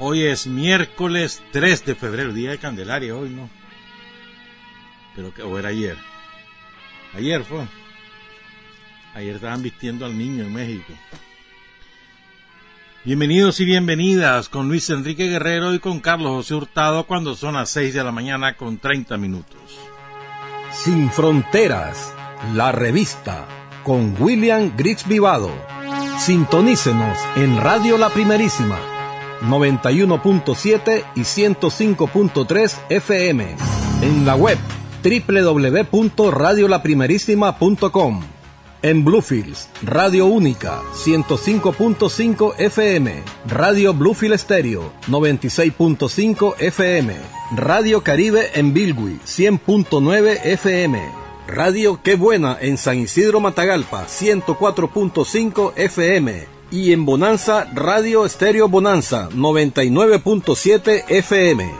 Hoy es miércoles 3 de febrero, día de Candelaria, hoy no. Pero que, o era ayer. Ayer fue. Ayer estaban vistiendo al niño en México. Bienvenidos y bienvenidas con Luis Enrique Guerrero y con Carlos José Hurtado cuando son las 6 de la mañana con 30 minutos. Sin Fronteras, la revista con William Griggs Vivado. Sintonícenos en Radio La Primerísima 91.7 y 105.3 FM. En la web www.radiolaprimerísima.com. En Bluefields, Radio Única, 105.5 FM. Radio Bluefield Stereo, 96.5 FM. Radio Caribe en Bilwi, 100.9 FM. Radio Qué Buena en San Isidro Matagalpa, 104.5 FM y en Bonanza Radio Estéreo Bonanza 99.7 FM.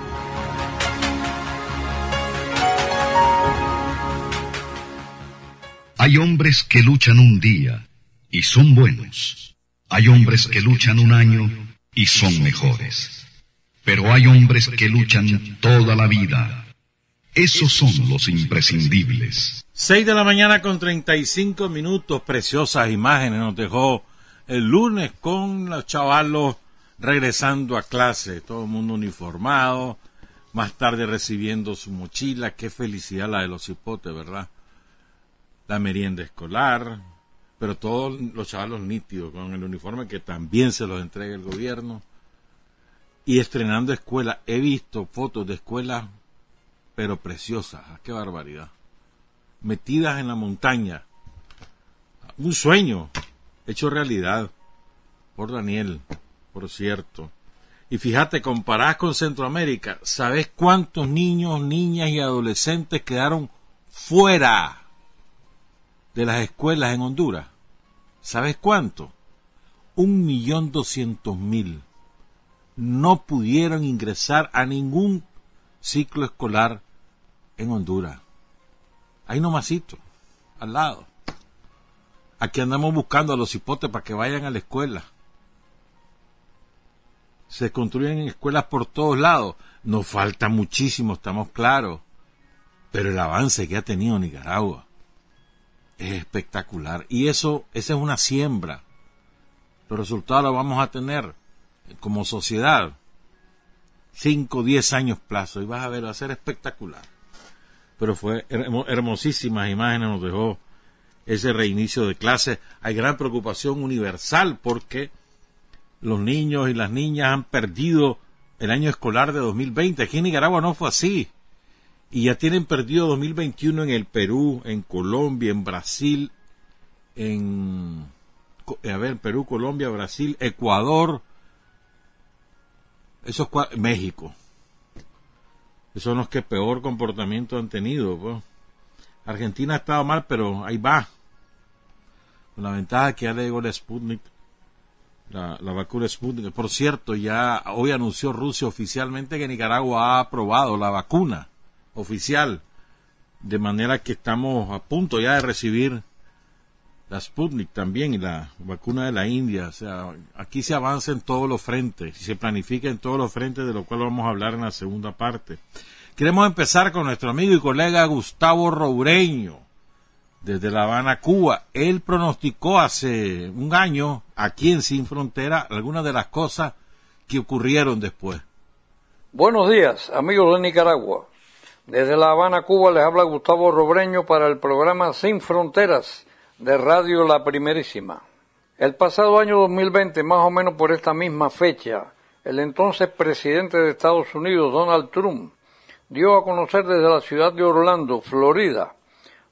Hay hombres que luchan un día y son buenos. Hay hombres que luchan un año y son mejores. Pero hay hombres que luchan toda la vida. Esos son los imprescindibles. 6 de la mañana con 35 minutos, preciosas imágenes nos dejó el lunes con los chavalos regresando a clase, todo el mundo uniformado, más tarde recibiendo su mochila, qué felicidad la de los hipotes, ¿verdad? La merienda escolar, pero todos los chavalos nítidos, con el uniforme que también se los entrega el gobierno, y estrenando escuela. He visto fotos de escuelas, pero preciosas, ah, qué barbaridad. Metidas en la montaña. Un sueño, hecho realidad por Daniel, por cierto. Y fíjate, comparás con Centroamérica, ¿sabes cuántos niños, niñas y adolescentes quedaron fuera de las escuelas en Honduras? ¿Sabes cuánto? Un millón doscientos mil. No pudieron ingresar a ningún ciclo escolar en Honduras. Ahí nomasito, al lado. Aquí andamos buscando a los hipotes para que vayan a la escuela. Se construyen escuelas por todos lados. Nos falta muchísimo, estamos claros. Pero el avance que ha tenido Nicaragua es espectacular. Y eso, esa es una siembra. Los resultados los vamos a tener como sociedad. Cinco, diez años plazo. Y vas a ver, va a ser espectacular. Pero fue hermosísimas imágenes, nos dejó ese reinicio de clases. Hay gran preocupación universal porque los niños y las niñas han perdido el año escolar de 2020. Aquí en Nicaragua no fue así. Y ya tienen perdido 2021 en el Perú, en Colombia, en Brasil, en... A ver, Perú, Colombia, Brasil, Ecuador, esos México. Esos son los que peor comportamiento han tenido. Pues. Argentina ha estado mal, pero ahí va la ventaja que ya le llegó la Sputnik, la, vacuna Sputnik. Por cierto, ya hoy anunció Rusia oficialmente que Nicaragua ha aprobado la vacuna oficial, de manera que estamos a punto ya de recibir la Sputnik también y la vacuna de la India. O sea, aquí se avanza en todos los frentes y se planifica en todos los frentes, de lo cual vamos a hablar en la segunda parte. Queremos empezar con nuestro amigo y colega Gustavo Roureño desde La Habana, Cuba. Él pronosticó hace un año, aquí en Sin Frontera, algunas de las cosas que ocurrieron después. Buenos días, amigos de Nicaragua. Desde La Habana, Cuba, les habla Gustavo Robreño para el programa Sin Fronteras de Radio La Primerísima. El pasado año 2020, más o menos por esta misma fecha, el entonces presidente de Estados Unidos, Donald Trump, dio a conocer desde la ciudad de Orlando, Florida,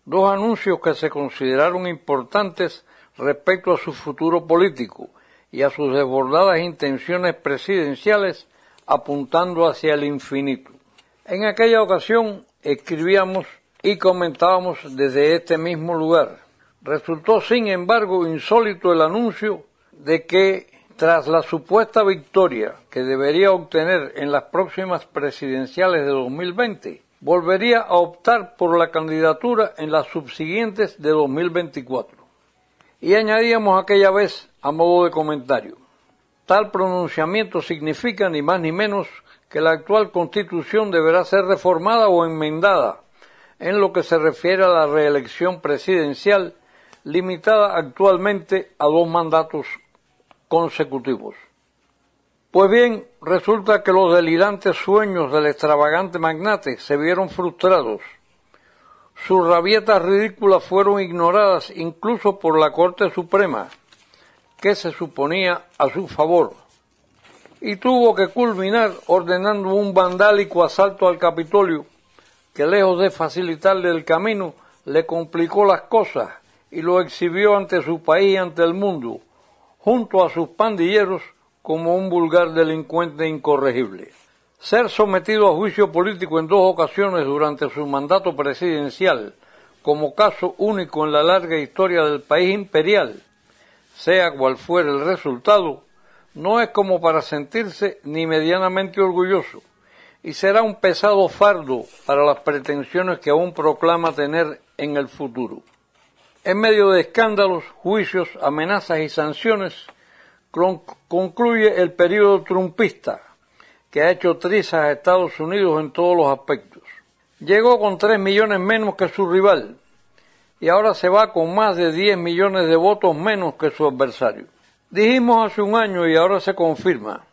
dos anuncios que se consideraron importantes respecto a su futuro político y a sus desbordadas intenciones presidenciales apuntando hacia el infinito. En aquella ocasión escribíamos y comentábamos desde este mismo lugar. Resultó, sin embargo, insólito el anuncio de que tras la supuesta victoria que debería obtener en las próximas presidenciales de 2020, volvería a optar por la candidatura en las subsiguientes de 2024. Y añadíamos aquella vez a modo de comentario. Tal pronunciamiento significa ni más ni menos que la actual constitución deberá ser reformada o enmendada en lo que se refiere a la reelección presidencial limitada actualmente a dos mandatos consecutivos. Pues bien, resulta que los delirantes sueños del extravagante magnate se vieron frustrados. Sus rabietas ridículas fueron ignoradas incluso por la Corte Suprema, que se suponía a su favor, y tuvo que culminar ordenando un vandálico asalto al Capitolio, que lejos de facilitarle el camino, le complicó las cosas y lo exhibió ante su país y ante el mundo, junto a sus pandilleros, como un vulgar delincuente incorregible. Ser sometido a juicio político en dos ocasiones durante su mandato presidencial, como caso único en la larga historia del país imperial, sea cual fuera el resultado, no es como para sentirse ni medianamente orgulloso, y será un pesado fardo para las pretensiones que aún proclama tener en el futuro. En medio de escándalos, juicios, amenazas y sanciones, concluye el periodo trumpista, que ha hecho trizas a Estados Unidos en todos los aspectos. Llegó con tres millones menos que su rival, y ahora se va con más de 10 millones de votos menos que su adversario. Dijimos hace un año y ahora se confirma.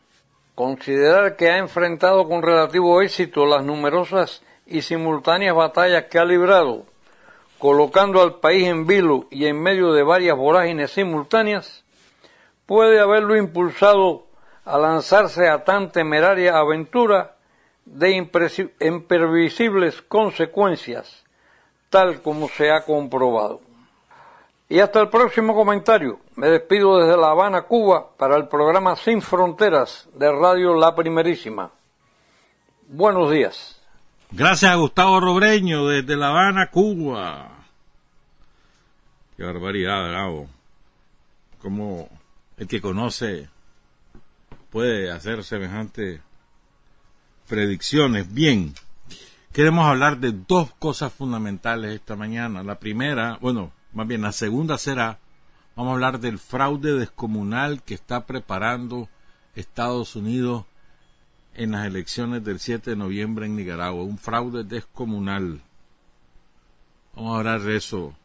Considerar que ha enfrentado con relativo éxito las numerosas y simultáneas batallas que ha librado, colocando al país en vilo y en medio de varias vorágines simultáneas, puede haberlo impulsado a lanzarse a tan temeraria aventura de imprevisibles consecuencias tal como se ha comprobado. Y hasta el próximo comentario. Me despido desde La Habana, Cuba, para el programa Sin Fronteras de Radio La Primerísima. Buenos días. Gracias a Gustavo Robreño desde La Habana, Cuba. Qué barbaridad, Bravo. Como el que conoce puede hacer semejantes predicciones. Bien queremos hablar de dos cosas fundamentales esta mañana. La primera, bueno, más bien la segunda será, vamos a hablar del fraude descomunal que está preparando Estados Unidos en las elecciones del 7 de noviembre en Nicaragua. Un fraude descomunal. Vamos a hablar de eso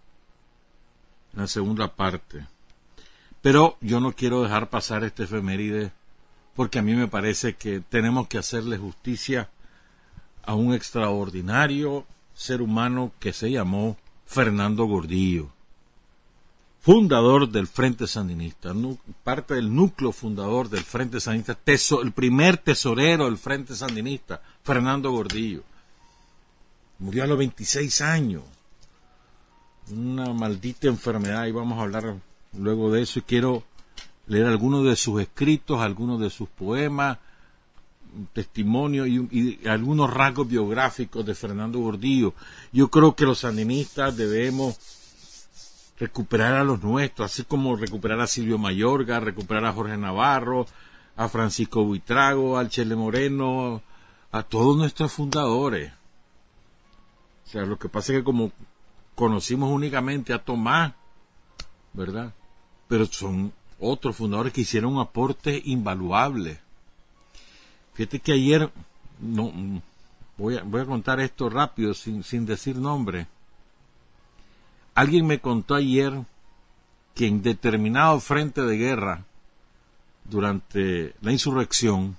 en la segunda parte. Pero yo no quiero dejar pasar este efeméride porque a mí me parece que tenemos que hacerle justicia a un extraordinario ser humano que se llamó Fernando Gordillo, fundador del Frente Sandinista, parte del núcleo fundador del Frente Sandinista, el primer tesorero del Frente Sandinista, Fernando Gordillo. Murió a los 26 años. Una maldita enfermedad, y vamos a hablar luego de eso, y quiero leer algunos de sus escritos, algunos de sus poemas, testimonio y, algunos rasgos biográficos de Fernando Gordillo. Yo creo que los sandinistas debemos recuperar a los nuestros, así como recuperar a Silvio Mayorga, recuperar a Jorge Navarro, a Francisco Buitrago, al Chele Moreno, a todos nuestros fundadores. O sea, lo que pasa es que como conocimos únicamente a Tomás, ¿verdad? Pero son otros fundadores que hicieron un aporte invaluable Fíjate que ayer, no, voy a, voy a contar esto rápido, sin, sin decir nombre. Alguien me contó ayer que en determinado frente de guerra, durante la insurrección,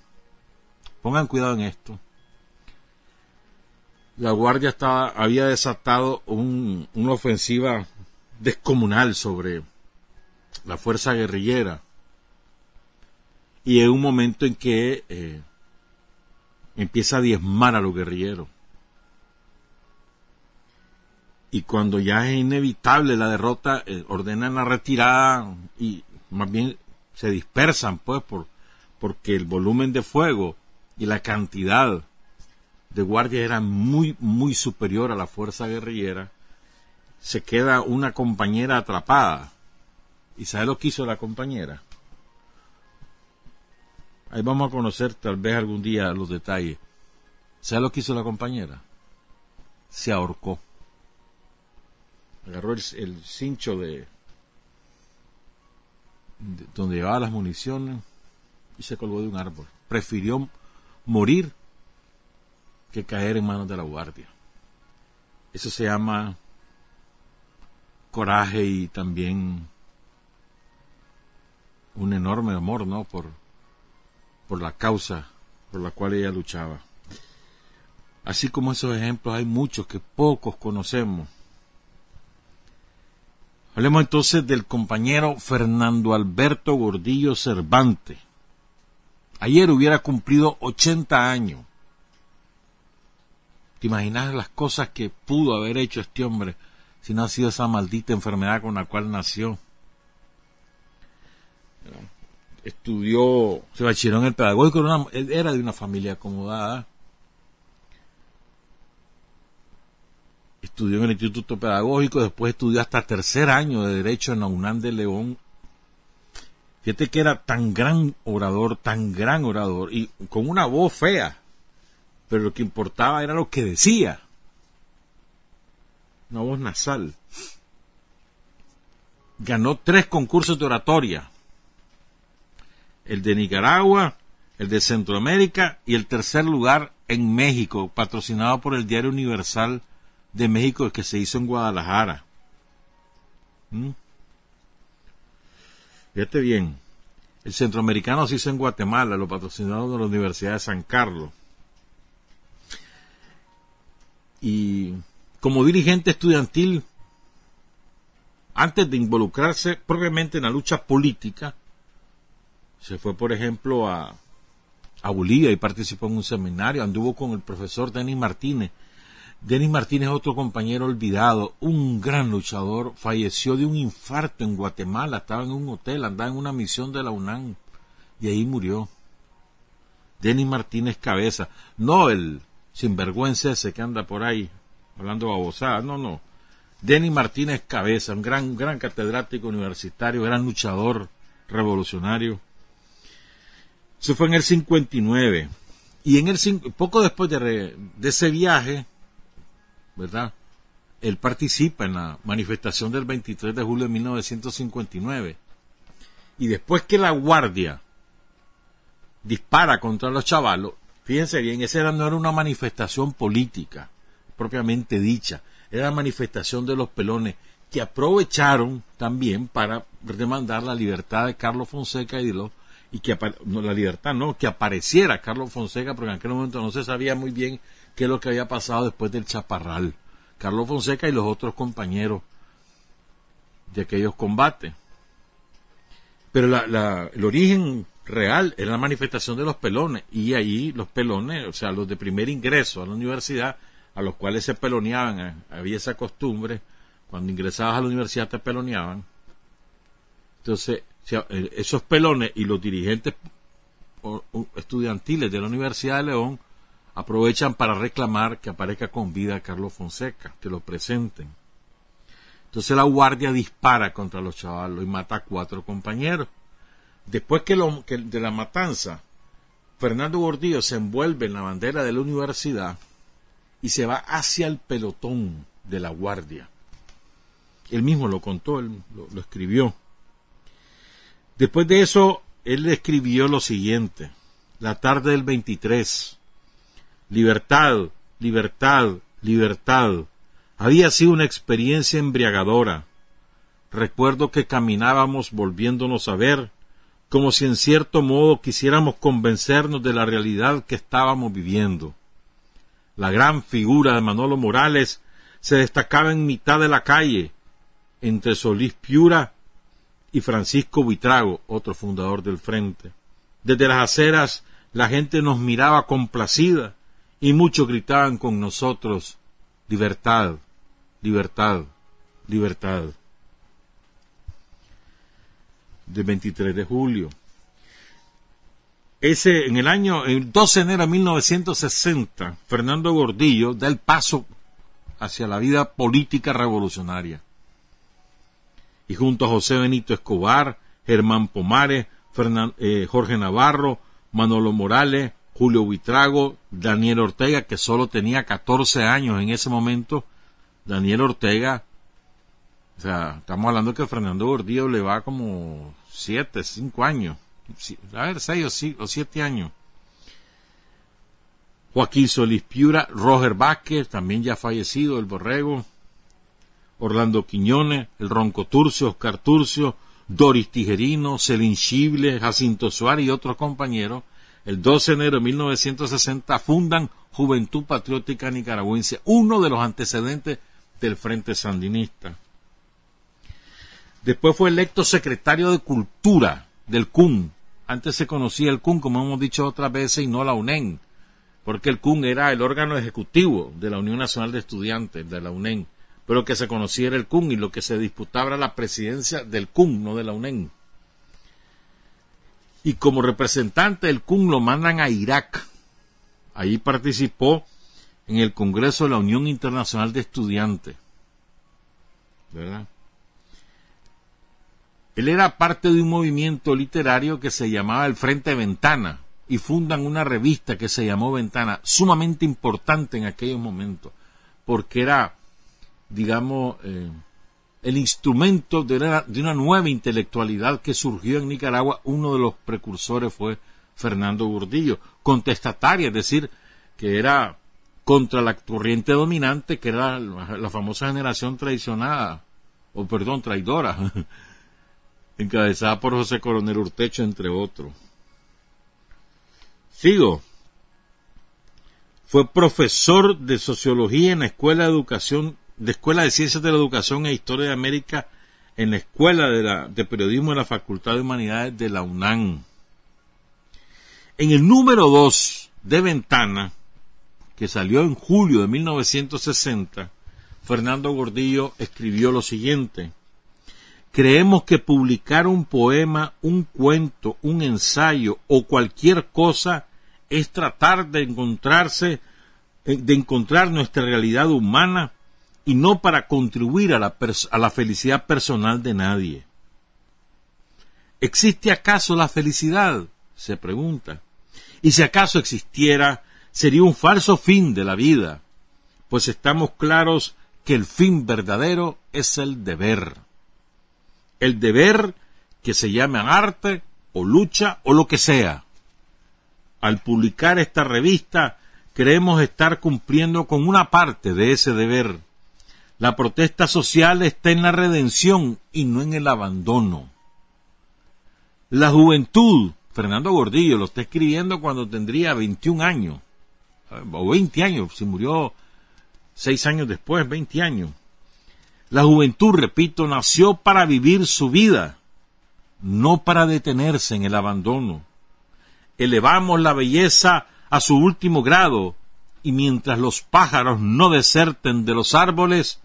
pongan cuidado en esto, la Guardia estaba, había desatado una ofensiva descomunal sobre la fuerza guerrillera. Y en un momento en que eh, empieza a diezmar a los guerrilleros. Y cuando ya es inevitable la derrota, eh, ordenan la retirada y más bien se dispersan, pues, por, porque el volumen de fuego y la cantidad de guardias era muy, muy superior a la fuerza guerrillera. Se queda una compañera atrapada. ¿Y sabe lo que hizo la compañera? Ahí vamos a conocer tal vez algún día los detalles. ¿Sabe lo que hizo la compañera? Se ahorcó. Agarró el, cincho de, de, donde llevaba las municiones y se colgó de un árbol. Prefirió morir que caer en manos de la guardia. Eso se llama coraje y también un enorme amor, ¿no? Por, por la causa por la cual ella luchaba. Así como esos ejemplos hay muchos que pocos conocemos. Hablemos entonces del compañero Fernando Alberto Gordillo Cervantes. Ayer hubiera cumplido 80 años. ¿Te imaginas las cosas que pudo haber hecho este hombre si no ha sido esa maldita enfermedad con la cual nació? Estudió, se bachilló en el pedagógico, era, de una familia acomodada. Estudió en el Instituto Pedagógico, después estudió hasta tercer año de Derecho en la UNAM de León. Fíjate que era tan gran orador, tan gran orador, y con una voz fea, pero lo que importaba era lo que decía. Una voz nasal. Ganó tres concursos de oratoria el de Nicaragua, el de Centroamérica y el tercer lugar en México, patrocinado por el Diario Universal de México, que se hizo en Guadalajara. ¿Mm? Fíjate bien, el centroamericano se hizo en Guatemala, lo patrocinado de la Universidad de San Carlos. Y como dirigente estudiantil, antes de involucrarse propiamente en la lucha política, se fue, por ejemplo, a, a Bolivia y participó en un seminario, anduvo con el profesor Denis Martínez. Denis Martínez, otro compañero olvidado, un gran luchador, falleció de un infarto en Guatemala, estaba en un hotel, andaba en una misión de la UNAM y ahí murió. Denis Martínez Cabeza, no el sinvergüenza ese que anda por ahí hablando babosada, no, no. Denis Martínez Cabeza, un gran, gran catedrático universitario, gran luchador revolucionario. Eso fue en el 59. Y en el poco después de, de ese viaje, ¿verdad? Él participa en la manifestación del 23 de julio de 1959. Y después que la guardia dispara contra los chavalos, fíjense bien, esa no era una manifestación política, propiamente dicha, era la manifestación de los pelones que aprovecharon también para demandar la libertad de Carlos Fonseca y de los y que la libertad no, que apareciera Carlos Fonseca, porque en aquel momento no se sabía muy bien qué es lo que había pasado después del chaparral. Carlos Fonseca y los otros compañeros de aquellos combates. Pero el origen real era la manifestación de los pelones, y ahí los pelones, o sea, los de primer ingreso a la universidad, a los cuales se peloneaban, eh, había esa costumbre, cuando ingresabas a la universidad te peloneaban. Entonces, esos pelones y los dirigentes estudiantiles de la Universidad de León aprovechan para reclamar que aparezca con vida Carlos Fonseca, que lo presenten. Entonces la guardia dispara contra los chavalos y mata a cuatro compañeros. Después que, lo, que de la matanza, Fernando Gordillo se envuelve en la bandera de la universidad y se va hacia el pelotón de la guardia. Él mismo lo contó, él lo escribió. Después de eso, él escribió lo siguiente, la tarde del 23, libertad, libertad, libertad. Había sido una experiencia embriagadora. Recuerdo que caminábamos volviéndonos a ver, como si en cierto modo quisiéramos convencernos de la realidad que estábamos viviendo. la gran figura de Manolo Morales, se destacaba en mitad de la calle, entre Solís Piura y Francisco Buitrago, otro fundador del Frente. Desde las aceras la gente nos miraba complacida y muchos gritaban con nosotros libertad, libertad, libertad. De 23 de julio. Ese, en el año, el 12 de enero de 1960, Fernando Gordillo da el paso hacia la vida política revolucionaria. Y junto a José Benito Escobar, Germán Pomares, eh, Jorge Navarro, Manolo Morales, Julio Buitrago, Daniel Ortega, que solo tenía 14 años en ese momento. Daniel Ortega, o sea, estamos hablando que Fernando Gordillo le va como 7, 5 años, a ver, 6 o 7 años. Joaquín Solís Piura, Roger Vázquez, también ya fallecido, el Borrego, Orlando Quiñones, el Ronco Turcio, Oscar Turcio, Doris Tijerino, Celín Chible, Jacinto Suárez y otros compañeros, el 12 de enero de 1960 fundan Juventud Patriótica Nicaragüense, uno de los antecedentes del Frente Sandinista. Después fue electo secretario de Cultura del CUN. Antes se conocía el CUN, como hemos dicho otras veces, y no la UNEN porque el CUN era el órgano ejecutivo de la Unión Nacional de Estudiantes, de la UNEN, pero que se conocía era el CUN y lo que se disputaba la presidencia del CUN, no de la UNEN. Y como representante del CUN lo mandan a Irak. Ahí participó en el Congreso de la Unión Internacional de Estudiantes. ¿Verdad? Él era parte de un movimiento literario que se llamaba el Frente Ventana, y fundan una revista que se llamó Ventana, sumamente importante en aquellos momentos, porque era, digamos, eh, el instrumento de una, nueva intelectualidad que surgió en Nicaragua. Uno de los precursores fue Fernando Gordillo, contestataria, es decir, que era contra la corriente dominante, que era la, famosa generación traicionada, o perdón, traidora, encabezada por José Coronel Urtecho, entre otros. Sigo. Fue profesor de sociología en la Escuela de Educación, de Escuela de Ciencias de la Educación e Historia de América en la Escuela de, la, de Periodismo de la Facultad de Humanidades de la UNAM. En el número 2 de Ventana, que salió en julio de 1960, Fernando Gordillo escribió lo siguiente. Creemos que publicar un poema, un cuento, un ensayo o cualquier cosa es tratar de encontrarse, eh, de encontrar nuestra realidad humana y no para contribuir a la, a la felicidad personal de nadie. ¿Existe acaso la felicidad? se pregunta. Y si acaso existiera, sería un falso fin de la vida, pues estamos claros que el fin verdadero es el deber. El deber que se llame arte o lucha o lo que sea al publicar esta revista, creemos estar cumpliendo con una parte de ese deber. La protesta social está en la redención y no en el abandono. La juventud, Fernando Gordillo lo está escribiendo cuando tendría 21 años, o 20 años, si murió seis años después, 20 años. La juventud, repito, nació para vivir su vida, no para detenerse en el abandono elevamos la belleza a su último grado, y mientras los pájaros no deserten de los árboles,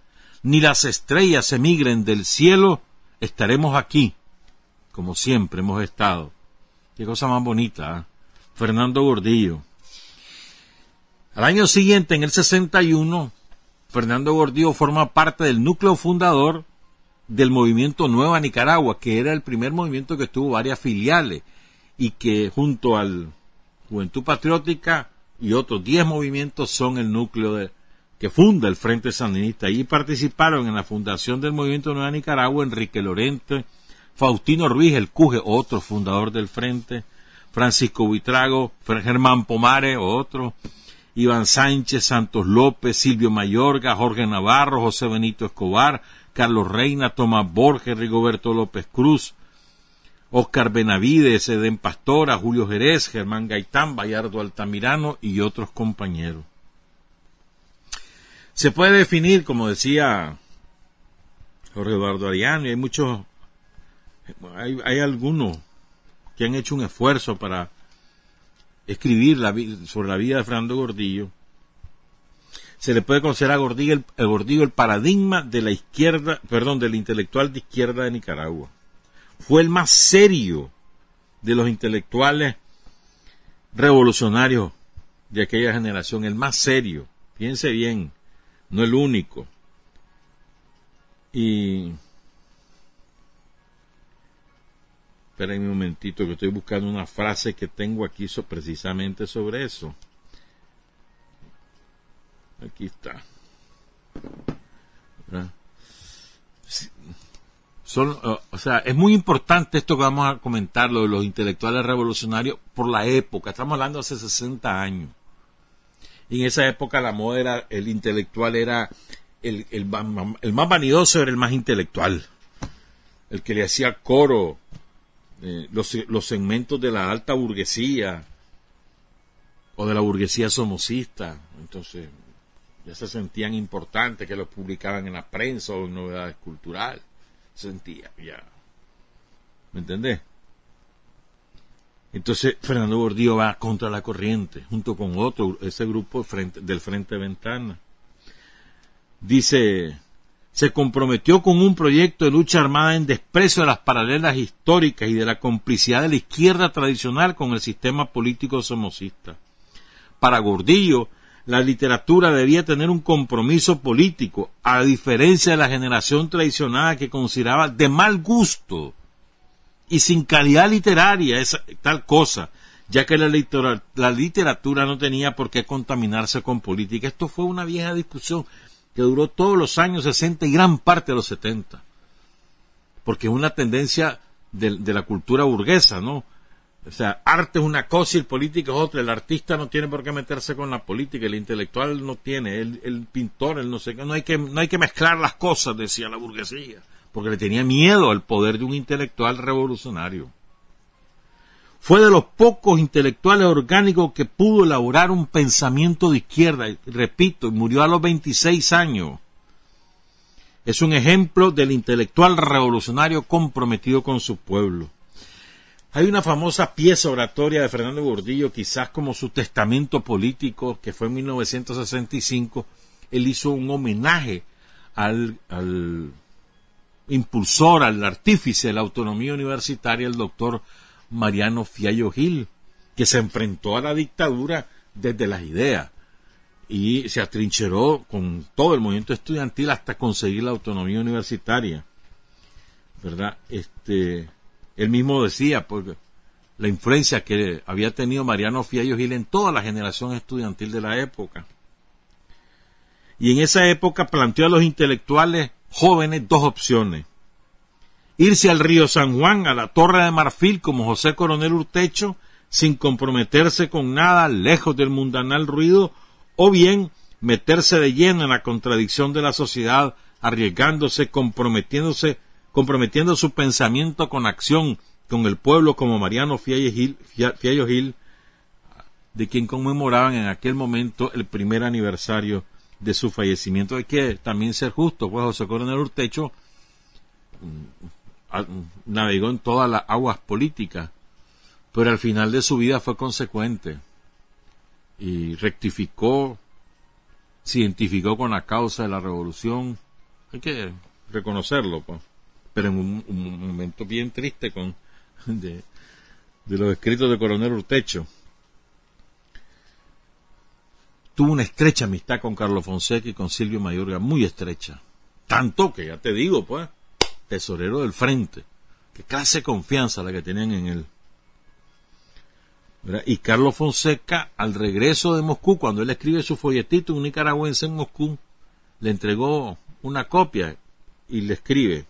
ni las estrellas emigren del cielo, estaremos aquí, como siempre hemos estado. Qué cosa más bonita, ¿eh? Fernando Gordillo. Al año siguiente, en el 61, Fernando Gordillo forma parte del núcleo fundador del movimiento Nueva Nicaragua, que era el primer movimiento que tuvo varias filiales y que junto al Juventud Patriótica y otros 10 movimientos son el núcleo de, que funda el Frente Sandinista. Allí participaron en la fundación del Movimiento Nueva Nicaragua Enrique Lorente, Faustino Ruiz, el Cuje, otro fundador del Frente, Francisco Buitrago, Germán Pomare, otro, Iván Sánchez, Santos López, Silvio Mayorga, Jorge Navarro, José Benito Escobar, Carlos Reina, Tomás Borges, Rigoberto López Cruz, Oscar Benavides, Eden Pastora, Julio Jerez, Germán Gaitán, Bayardo Altamirano y otros compañeros. Se puede definir, como decía Jorge Eduardo Ariano, y hay muchos, hay, algunos que han hecho un esfuerzo para escribir la, sobre la vida de Fernando Gordillo, se le puede considerar a Gordillo el, Gordillo el paradigma de la izquierda, perdón, del intelectual de izquierda de Nicaragua. Fue el más serio de los intelectuales revolucionarios de aquella generación, el más serio. Piense bien, no el único. Y Espera un momentito que estoy buscando una frase que tengo aquí precisamente sobre eso. Aquí está. Son, o sea, es muy importante esto que vamos a comentar, lo de los intelectuales revolucionarios, por la época. Estamos hablando hace 60 años. En esa época la moda era, el intelectual era el, el, el más vanidoso, era el más intelectual. El que le hacía coro eh, los, los segmentos de la alta burguesía o de la burguesía somocista, entonces ya se sentían importantes que los publicaban en la prensa o en novedades culturales, sentía ya. ¿Me entendés? Entonces Fernando Gordillo va contra la corriente, junto con otro, ese grupo del Frente Ventana. Dice se comprometió con un proyecto de lucha armada en desprecio de las paralelas históricas y de la complicidad de la izquierda tradicional con el sistema político somocista. Para Gordillo, la literatura debía tener un compromiso político, a diferencia de la generación tradicional que consideraba de mal gusto y sin calidad literaria esa, tal cosa, ya que la, la literatura no tenía por qué contaminarse con política. Esto fue una vieja discusión que duró todos los años 60 y gran parte de los 70. Porque es una tendencia de, la cultura burguesa, ¿no? O sea, arte es una cosa y el político es otra. El artista no tiene por qué meterse con la política, el intelectual no tiene, el, el pintor, el no sé qué. No hay, que, no hay que mezclar las cosas, decía la burguesía, porque le tenía miedo al poder de un intelectual revolucionario. Fue de los pocos intelectuales orgánicos que pudo elaborar un pensamiento de izquierda, repito, murió a los 26 años. Es un ejemplo del intelectual revolucionario comprometido con su pueblo. Hay una famosa pieza oratoria de Fernando Gordillo, quizás como su testamento político, que fue en 1965. Él hizo un homenaje al, al impulsor, al artífice de la autonomía universitaria, el doctor Mariano Fiallo Gil, que se enfrentó a la dictadura desde las ideas y se atrincheró con todo el movimiento estudiantil hasta conseguir la autonomía universitaria. ¿Verdad? Este, él mismo decía, porque la influencia que había tenido Mariano Fiallo Gil en toda la generación estudiantil de la época. Y en esa época planteó a los intelectuales jóvenes dos opciones. Irse al río San Juan, a la Torre de Marfil como José Coronel Urtecho, sin comprometerse con nada, lejos del mundanal ruido, o bien meterse de lleno en la contradicción de la sociedad, arriesgándose, comprometiéndose, comprometiendo su pensamiento con acción con el pueblo como Mariano Fiallo Gil, de quien conmemoraban en aquel momento el primer aniversario de su fallecimiento. Hay que también ser justo, pues José Coronel Urtecho navegó en todas las aguas políticas, pero al final de su vida fue consecuente y rectificó, se identificó con la causa de la revolución. Hay que reconocerlo, pues. pero en un, momento bien triste con de, de los escritos de Coronel Urtecho. Tuvo una estrecha amistad con Carlos Fonseca y con Silvio Mayorga, muy estrecha. Tanto que ya te digo, pues, tesorero del frente. Qué clase de confianza la que tenían en él. Y Carlos Fonseca, al regreso de Moscú, cuando él escribe su folletito, un nicaragüense en Moscú, le entregó una copia y le escribe,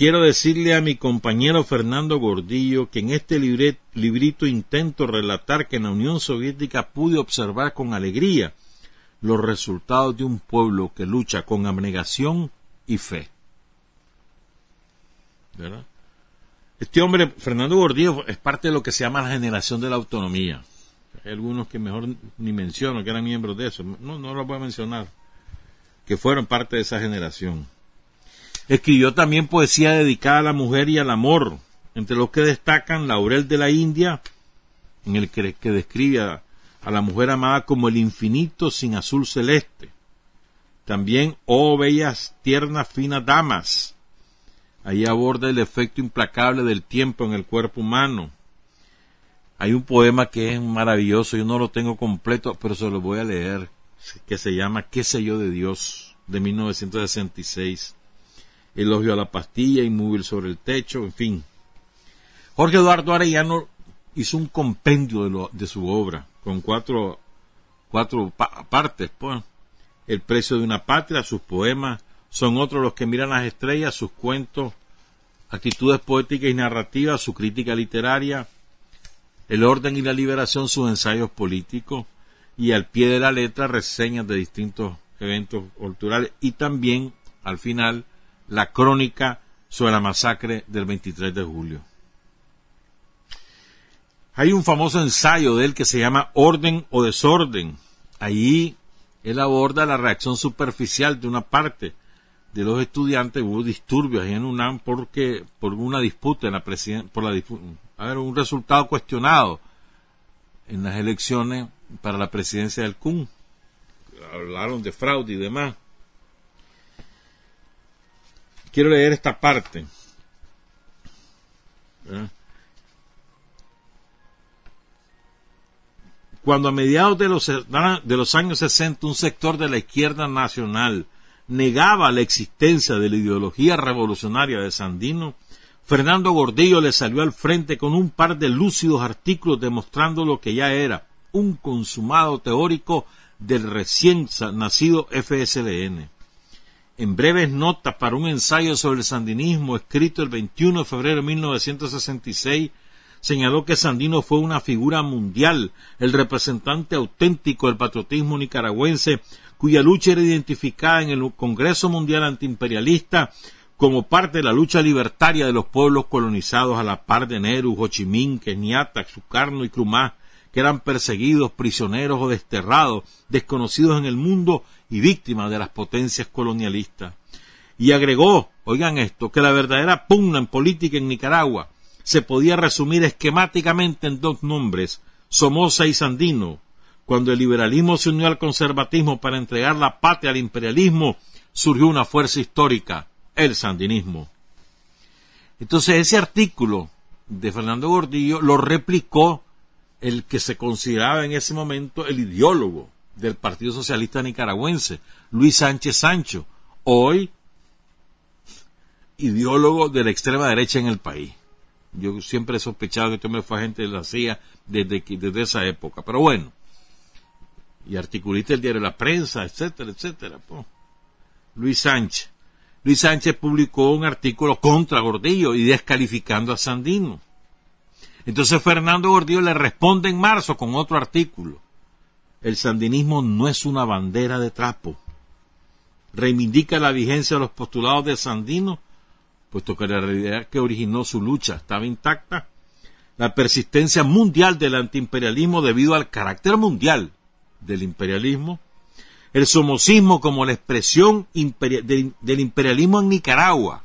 Quiero decirle a mi compañero Fernando Gordillo que en este librito intento relatar que en la Unión Soviética pude observar con alegría los resultados de un pueblo que lucha con abnegación y fe. Este hombre, Fernando Gordillo, es parte de lo que se llama la generación de la autonomía. Hay algunos que mejor ni menciono, que eran miembros de eso. No, no lo voy a mencionar. que fueron parte de esa generación. Escribió también poesía dedicada a la mujer y al amor, entre los que destacan Laurel de la India, en el que, describe a, a, la mujer amada como el infinito sin azul celeste. También, oh bellas, tiernas, finas damas. Ahí aborda el efecto implacable del tiempo en el cuerpo humano. Hay un poema que es maravilloso, yo no lo tengo completo, pero se lo voy a leer, que se llama ¿Qué sé yo de Dios? de 1966 elogio a la pastilla, inmóvil sobre el techo, en fin. Jorge Eduardo Arellano hizo un compendio de, lo, de su obra, con cuatro, cuatro partes, pues. El precio de una patria, sus poemas, son otros los que miran las estrellas, sus cuentos, actitudes poéticas y narrativas, su crítica literaria, el orden y la liberación, sus ensayos políticos, y al pie de la letra reseñas de distintos eventos culturales, y también, al final, la crónica sobre la masacre del 23 de julio. Hay un famoso ensayo de él que se llama Orden o Desorden. Allí él aborda la reacción superficial de una parte de los estudiantes. Hubo disturbios en UNAM porque, por una disputa en la por la a ver, un resultado cuestionado en las elecciones para la presidencia del CUN. Hablaron de fraude y demás. Quiero leer esta parte. Cuando a mediados de los, de los años 60 un sector de la izquierda nacional negaba la existencia de la ideología revolucionaria de Sandino, Fernando Gordillo le salió al frente con un par de lúcidos artículos demostrando lo que ya era un consumado teórico del recién nacido FSLN en breves notas para un ensayo sobre el sandinismo escrito el 21 de febrero de 1966, señaló que Sandino fue una figura mundial, el representante auténtico del patriotismo nicaragüense, cuya lucha era identificada en el Congreso Mundial Antiimperialista como parte de la lucha libertaria de los pueblos colonizados a la par de Nehru, Ho Chi Minh, Kenyatta, y Krumah, que eran perseguidos, prisioneros o desterrados, desconocidos en el mundo y víctimas de las potencias colonialistas. Y agregó, oigan esto, que la verdadera pugna en política en Nicaragua se podía resumir esquemáticamente en dos nombres, Somoza y Sandino. Cuando el liberalismo se unió al conservatismo para entregar la patria al imperialismo, surgió una fuerza histórica, el sandinismo. Entonces ese artículo de Fernando Gordillo lo replicó el que se consideraba en ese momento el ideólogo del Partido Socialista Nicaragüense, Luis Sánchez Sancho, hoy ideólogo de la extrema derecha en el país. Yo siempre he sospechado que este me fue agente de la CIA desde, desde esa época, pero bueno. Y articulista el diario La Prensa, etcétera, etcétera. Luis Sánchez. Luis Sánchez publicó un artículo contra Gordillo y descalificando a Sandino. Entonces Fernando Gordillo le responde en marzo con otro artículo el sandinismo no es una bandera de trapo. Reivindica la vigencia de los postulados de Sandino, puesto que la realidad que originó su lucha estaba intacta. La persistencia mundial del antiimperialismo debido al carácter mundial del imperialismo. El somocismo como la expresión del imperialismo en Nicaragua.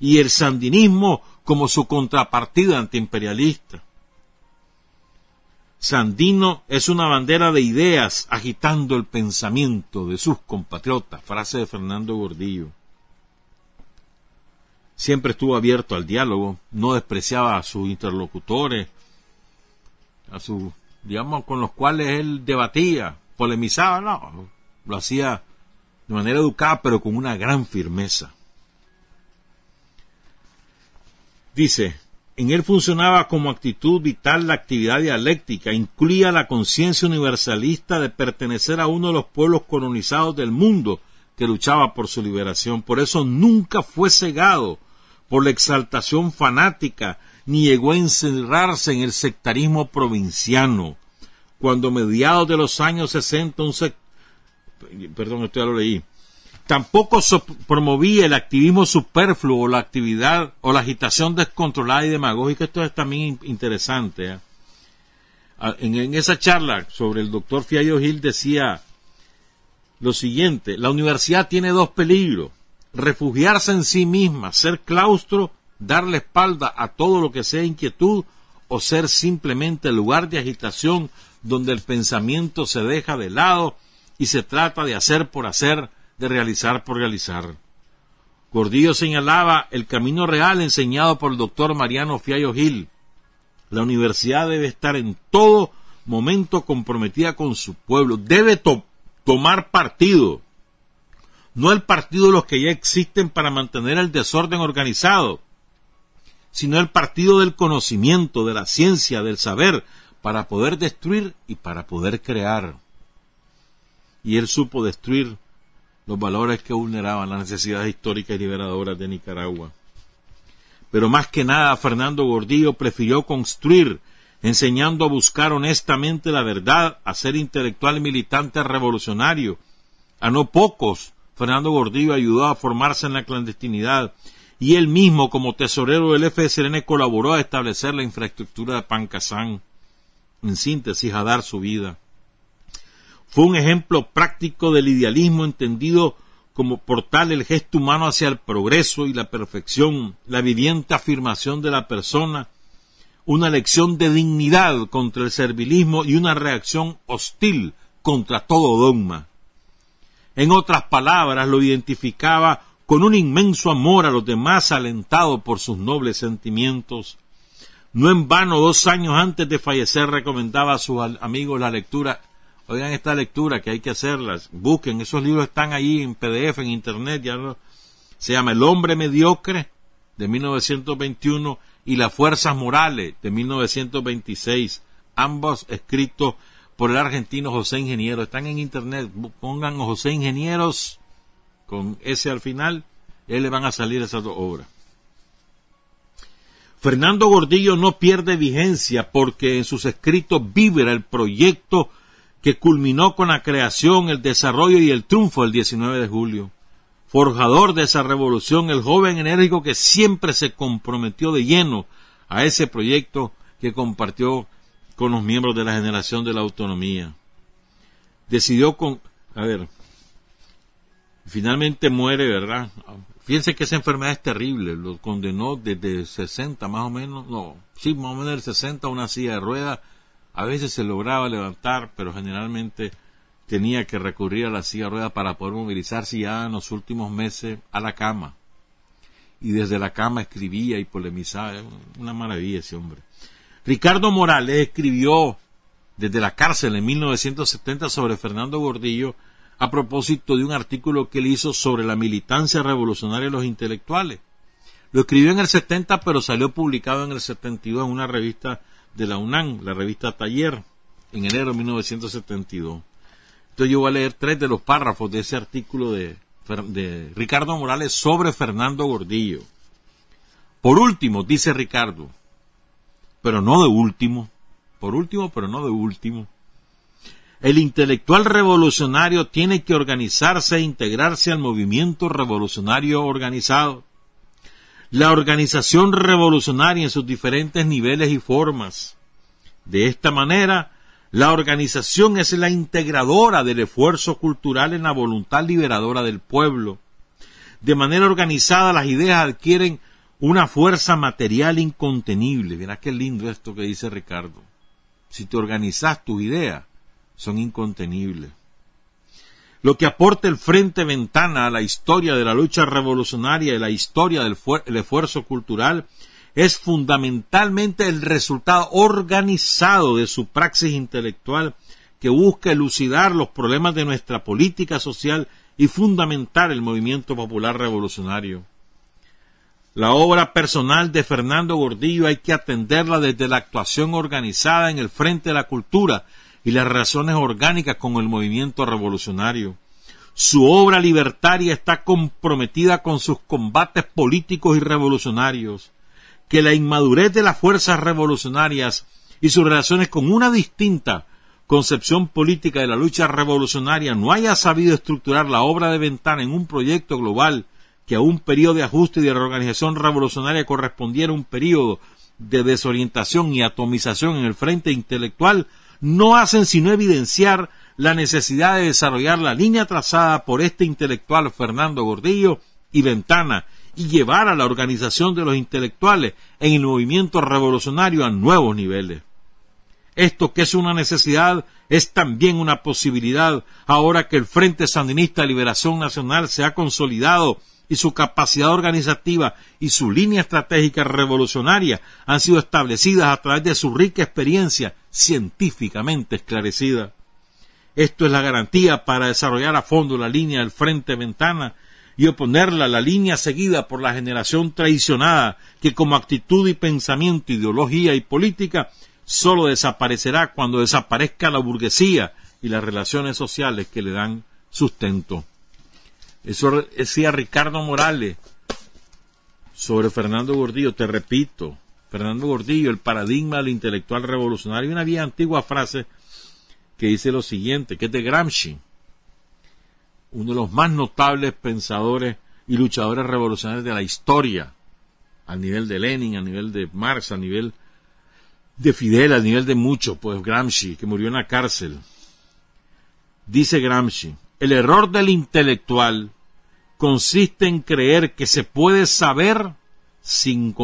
Y el sandinismo como su contrapartida antiimperialista. Sandino es una bandera de ideas agitando el pensamiento de sus compatriotas, frase de Fernando Gordillo. Siempre estuvo abierto al diálogo, no despreciaba a sus interlocutores, a sus, digamos, con los cuales él debatía, polemizaba, no, lo hacía de manera educada, pero con una gran firmeza. Dice, en él funcionaba como actitud vital la actividad dialéctica, incluía la conciencia universalista de pertenecer a uno de los pueblos colonizados del mundo que luchaba por su liberación. Por eso nunca fue cegado por la exaltación fanática, ni llegó a encerrarse en el sectarismo provinciano. Cuando mediados de los años 60 un perdón, esto lo leí, Tampoco promovía el activismo superfluo o la actividad o la agitación descontrolada y demagógica. Esto es también interesante. ¿eh? Ah, en, esa charla sobre el doctor Fiallo Gil decía lo siguiente, la universidad tiene dos peligros, refugiarse en sí misma, ser claustro, darle espalda a todo lo que sea inquietud o ser simplemente lugar de agitación donde el pensamiento se deja de lado y se trata de hacer por hacer, de realizar por realizar. Gordillo señalaba el camino real enseñado por el doctor Mariano Fiallo Gil. La universidad debe estar en todo momento comprometida con su pueblo, debe tomar partido, no el partido de los que ya existen para mantener el desorden organizado, sino el partido del conocimiento, de la ciencia, del saber, para poder destruir y para poder crear. Y él supo destruir los valores que vulneraban las necesidades históricas y liberadoras de Nicaragua. Pero más que nada, Fernando Gordillo prefirió construir, enseñando a buscar honestamente la verdad, a ser intelectual y militante revolucionario. A no pocos, Fernando Gordillo ayudó a formarse en la clandestinidad y él mismo como tesorero del FSLN colaboró a establecer la infraestructura de Pancasán, en síntesis a dar su vida. Fue un ejemplo práctico del idealismo entendido como portal el gesto humano hacia el progreso y la perfección, la viviente afirmación de la persona, una lección de dignidad contra el servilismo y una reacción hostil contra todo dogma. En otras palabras, lo identificaba con un inmenso amor a los demás, alentado por sus nobles sentimientos. No en vano, dos años antes de fallecer, recomendaba a sus amigos la lectura. Oigan esta lectura que hay que hacerlas. Busquen, esos libros están ahí en PDF, en Internet. Ya se llama El hombre mediocre, de 1921, y Las fuerzas morales, de 1926. Ambos escritos por el argentino José Ingeniero. Están en Internet. Pongan José Ingenieros con ese al final, él le van a salir esas dos obras. Fernando Gordillo no pierde vigencia porque en sus escritos vibra el proyecto que culminó con la creación, el desarrollo y el triunfo del 19 de julio. Forjador de esa revolución, el joven enérgico que siempre se comprometió de lleno a ese proyecto que compartió con los miembros de la generación de la autonomía. Decidió con, a ver, finalmente muere, ¿verdad? Fíjense que esa enfermedad es terrible, lo condenó desde 60 más o menos, no, sí, más o menos del 60 a una silla de ruedas, a veces se lograba levantar, pero generalmente tenía que recurrir a la silla de ruedas para poder movilizarse ya en los últimos meses a la cama. Y desde la cama escribía y polemizaba, una maravilla ese hombre. Ricardo Morales escribió desde la cárcel en 1970 sobre Fernando Gordillo a propósito de un artículo que él hizo sobre la militancia revolucionaria de los intelectuales. Lo escribió en el 70, pero salió publicado en el 72 en una revista de la UNAM, la revista Taller, en enero de 1972. Entonces yo voy a leer tres de los párrafos de ese artículo de, de Ricardo Morales sobre Fernando Gordillo. Por último, dice Ricardo, pero no de último, por último, pero no de último, el intelectual revolucionario tiene que organizarse e integrarse al movimiento revolucionario organizado. La organización revolucionaria en sus diferentes niveles y formas. De esta manera, la organización es la integradora del esfuerzo cultural en la voluntad liberadora del pueblo. De manera organizada, las ideas adquieren una fuerza material incontenible. Mira qué lindo esto que dice Ricardo. Si te organizas tus ideas, son incontenibles. Lo que aporta el Frente Ventana a la historia de la lucha revolucionaria y la historia del esfuerzo cultural es fundamentalmente el resultado organizado de su praxis intelectual que busca elucidar los problemas de nuestra política social y fundamentar el movimiento popular revolucionario. La obra personal de Fernando Gordillo hay que atenderla desde la actuación organizada en el Frente de la Cultura y las razones orgánicas con el movimiento revolucionario. Su obra libertaria está comprometida con sus combates políticos y revolucionarios, que la inmadurez de las fuerzas revolucionarias y sus relaciones con una distinta concepción política de la lucha revolucionaria no haya sabido estructurar la obra de Ventana en un proyecto global que a un periodo de ajuste y de reorganización revolucionaria correspondiera un periodo de desorientación y atomización en el frente intelectual no hacen sino evidenciar la necesidad de desarrollar la línea trazada por este intelectual Fernando Gordillo y Ventana y llevar a la organización de los intelectuales en el movimiento revolucionario a nuevos niveles. Esto que es una necesidad es también una posibilidad ahora que el Frente Sandinista de Liberación Nacional se ha consolidado y su capacidad organizativa y su línea estratégica revolucionaria han sido establecidas a través de su rica experiencia científicamente esclarecida. Esto es la garantía para desarrollar a fondo la línea del Frente Ventana y oponerla a la línea seguida por la generación traicionada que como actitud y pensamiento, ideología y política sólo desaparecerá cuando desaparezca la burguesía y las relaciones sociales que le dan sustento. Eso decía Ricardo Morales sobre Fernando Gordillo, te repito, Fernando Gordillo, el paradigma del intelectual revolucionario, una vieja antigua frase que dice lo siguiente, que es de Gramsci, uno de los más notables pensadores y luchadores revolucionarios de la historia, a nivel de Lenin, a nivel de Marx, a nivel de Fidel, a nivel de mucho, pues Gramsci, que murió en la cárcel. Dice Gramsci, el error del intelectual consiste en creer que se puede saber sin,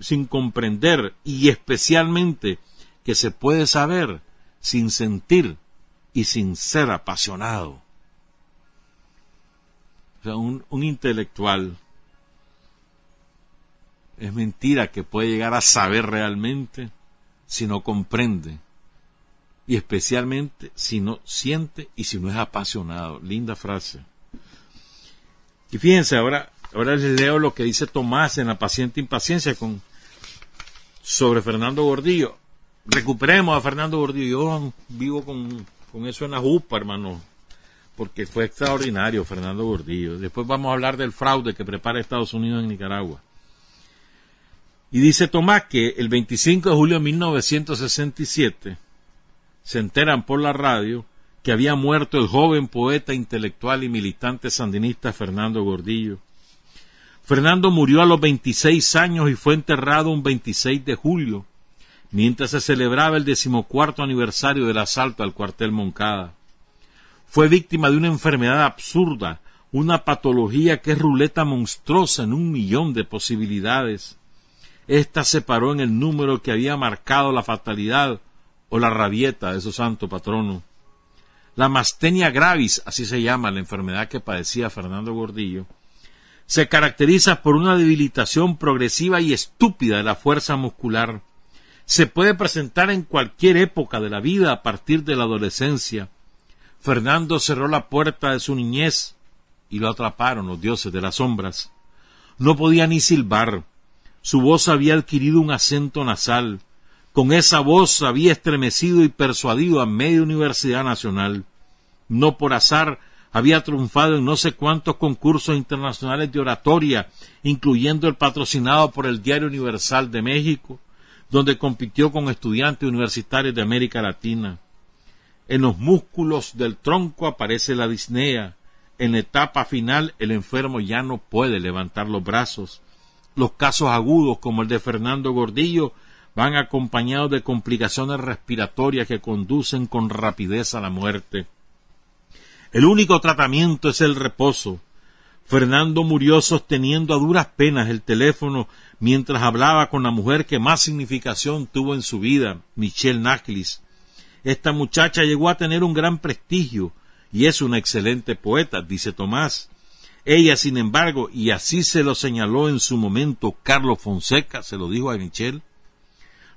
sin comprender y especialmente que se puede saber sin sentir y sin ser apasionado. O sea, un, un intelectual es mentira que puede llegar a saber realmente si no comprende y especialmente si no siente y si no es apasionado. Linda frase. Y fíjense, ahora, ahora les leo lo que dice Tomás en La paciente impaciencia con, sobre Fernando Gordillo. Recuperemos a Fernando Gordillo. Yo vivo con, con eso en la jupa, hermano, porque fue extraordinario Fernando Gordillo. Después vamos a hablar del fraude que prepara Estados Unidos en Nicaragua. Y dice Tomás que el 25 de julio de 1967 se enteran por la radio que había muerto el joven poeta intelectual y militante sandinista Fernando Gordillo. Fernando murió a los 26 años y fue enterrado un 26 de julio, mientras se celebraba el decimocuarto aniversario del asalto al cuartel Moncada. Fue víctima de una enfermedad absurda, una patología que es ruleta monstruosa en un millón de posibilidades. Esta se paró en el número que había marcado la fatalidad o la rabieta de su santo patrono. La mastenia gravis, así se llama la enfermedad que padecía Fernando Gordillo, se caracteriza por una debilitación progresiva y estúpida de la fuerza muscular. Se puede presentar en cualquier época de la vida a partir de la adolescencia. Fernando cerró la puerta de su niñez y lo atraparon los dioses de las sombras. No podía ni silbar. Su voz había adquirido un acento nasal. Con esa voz había estremecido y persuadido a media universidad nacional. No por azar había triunfado en no sé cuántos concursos internacionales de oratoria, incluyendo el patrocinado por el Diario Universal de México, donde compitió con estudiantes universitarios de América Latina. En los músculos del tronco aparece la disnea. En la etapa final el enfermo ya no puede levantar los brazos. Los casos agudos como el de Fernando Gordillo van acompañados de complicaciones respiratorias que conducen con rapidez a la muerte. El único tratamiento es el reposo. Fernando murió sosteniendo a duras penas el teléfono mientras hablaba con la mujer que más significación tuvo en su vida, Michelle Nachlis. Esta muchacha llegó a tener un gran prestigio y es una excelente poeta, dice Tomás. Ella, sin embargo, y así se lo señaló en su momento Carlos Fonseca, se lo dijo a Michelle,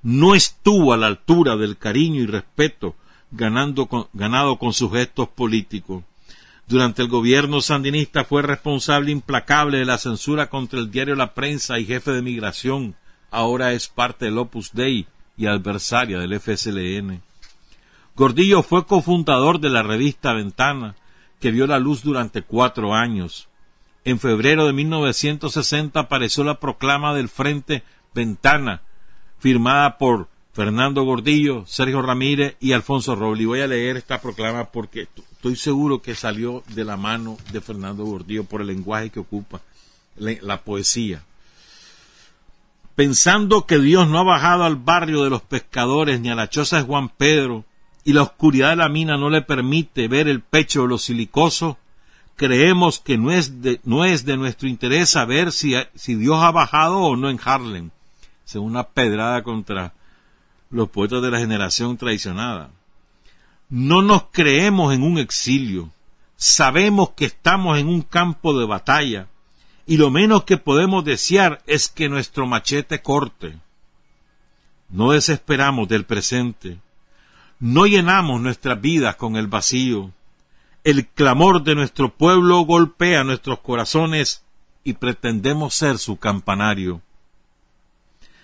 no estuvo a la altura del cariño y respeto ganando ganado con sus gestos políticos. Durante el gobierno sandinista fue responsable implacable de la censura contra el diario La Prensa y jefe de migración. Ahora es parte del Opus Dei y adversaria del FSLN. Gordillo fue cofundador de la revista Ventana, que vio la luz durante cuatro años. En febrero de 1960 apareció la proclama del Frente Ventana, firmada por Fernando Gordillo, Sergio Ramírez y Alfonso Robles. voy a leer esta proclama porque estoy seguro que salió de la mano de Fernando Gordillo por el lenguaje que ocupa, la poesía. Pensando que Dios no ha bajado al barrio de los pescadores ni a la choza de Juan Pedro y la oscuridad de la mina no le permite ver el pecho de los silicosos, creemos que no es de, no es de nuestro interés saber si, si Dios ha bajado o no en Harlem. Es una pedrada contra los poetas de la generación traicionada. No nos creemos en un exilio. Sabemos que estamos en un campo de batalla y lo menos que podemos desear es que nuestro machete corte. No desesperamos del presente. No llenamos nuestras vidas con el vacío. El clamor de nuestro pueblo golpea nuestros corazones y pretendemos ser su campanario.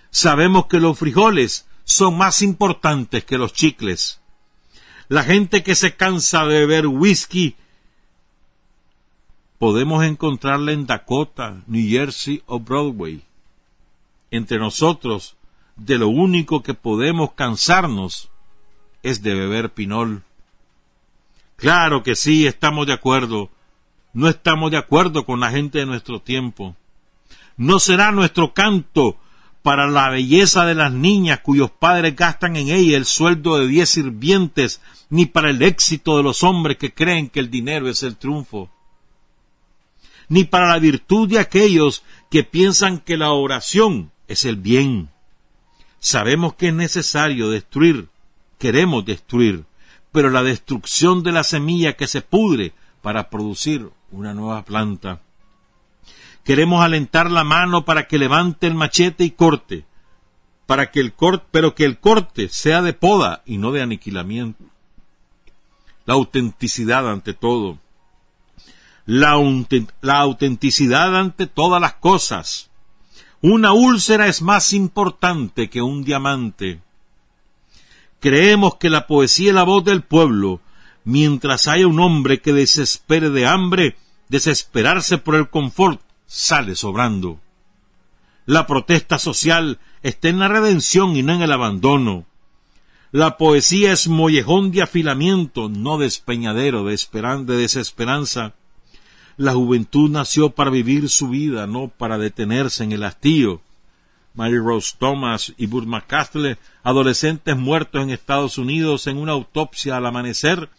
Sabemos que los frijoles son más importantes que los chicles. La gente que se cansa de beber whisky podemos encontrarla en Dakota, New Jersey o Broadway. Entre nosotros, de lo único que podemos cansarnos es de beber pinol. Claro que sí, estamos de acuerdo. No estamos de acuerdo con la gente de nuestro tiempo. No será nuestro canto para la belleza de las niñas cuyos padres gastan en ella el sueldo de diez sirvientes, ni para el éxito de los hombres que creen que el dinero es el triunfo, ni para la virtud de aquellos que piensan que la oración es el bien. Sabemos que es necesario destruir, queremos destruir, pero la destrucción de la semilla que se pudre para producir una nueva planta. Queremos alentar la mano para que levante el machete y corte, para que el corte, pero que el corte sea de poda y no de aniquilamiento. La autenticidad ante todo. La, la autenticidad ante todas las cosas. Una úlcera es más importante que un diamante. Creemos que la poesía es la voz del pueblo, mientras haya un hombre que desespere de hambre, desesperarse por el confort sale sobrando. La protesta social está en la redención y no en el abandono. La poesía es mollejón de afilamiento, no despeñadero de, de desesperanza. La juventud nació para vivir su vida, no para detenerse en el hastío. Mary Rose Thomas y Burt McCasley, adolescentes muertos en Estados Unidos en una autopsia al amanecer,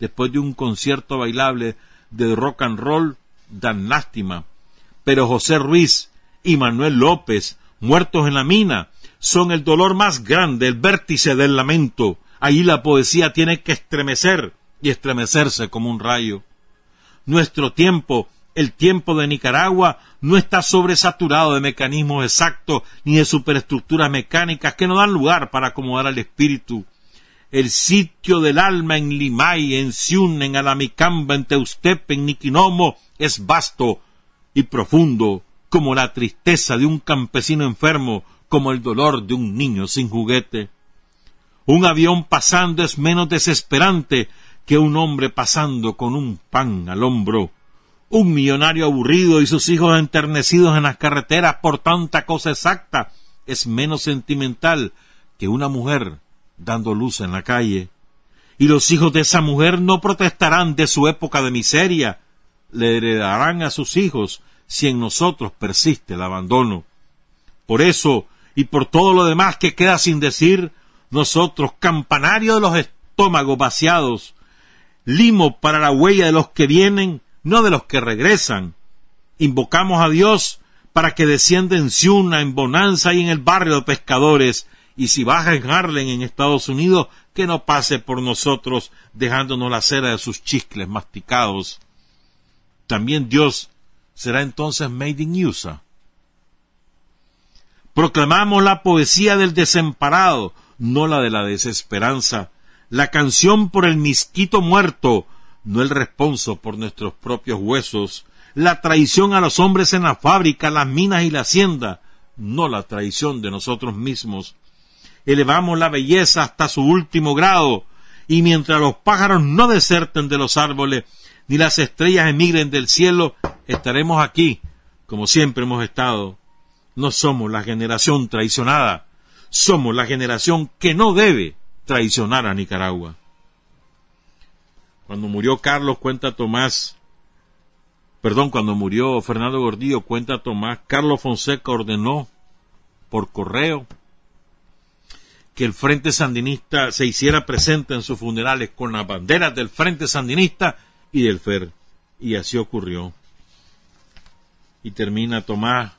después de un concierto bailable de rock and roll, dan lástima pero José Ruiz y Manuel López, muertos en la mina, son el dolor más grande, el vértice del lamento. Ahí la poesía tiene que estremecer y estremecerse como un rayo. Nuestro tiempo, el tiempo de Nicaragua, no está sobresaturado de mecanismos exactos ni de superestructuras mecánicas que no dan lugar para acomodar al espíritu. El sitio del alma en Limay, en Ciun, en Alamicamba, en Teustepe, en Niquinomo, es vasto, y profundo como la tristeza de un campesino enfermo, como el dolor de un niño sin juguete. Un avión pasando es menos desesperante que un hombre pasando con un pan al hombro. Un millonario aburrido y sus hijos enternecidos en las carreteras por tanta cosa exacta es menos sentimental que una mujer dando luz en la calle. Y los hijos de esa mujer no protestarán de su época de miseria, le heredarán a sus hijos si en nosotros persiste el abandono. Por eso, y por todo lo demás que queda sin decir, nosotros, campanario de los estómagos vaciados, limo para la huella de los que vienen, no de los que regresan, invocamos a Dios para que descienda en Ciuna, en Bonanza y en el barrio de pescadores, y si baja en Harlem, en Estados Unidos, que no pase por nosotros dejándonos la cera de sus chicles masticados. También Dios será entonces Made in USA. Proclamamos la poesía del desamparado, no la de la desesperanza, la canción por el misquito muerto, no el responso por nuestros propios huesos, la traición a los hombres en la fábrica, las minas y la hacienda, no la traición de nosotros mismos. Elevamos la belleza hasta su último grado, y mientras los pájaros no deserten de los árboles, ni las estrellas emigren del cielo, estaremos aquí, como siempre hemos estado. No somos la generación traicionada, somos la generación que no debe traicionar a Nicaragua. Cuando murió Carlos, cuenta Tomás, perdón, cuando murió Fernando Gordillo, cuenta Tomás, Carlos Fonseca ordenó por correo que el Frente Sandinista se hiciera presente en sus funerales con las banderas del Frente Sandinista y del FER. Y así ocurrió. Y termina Tomás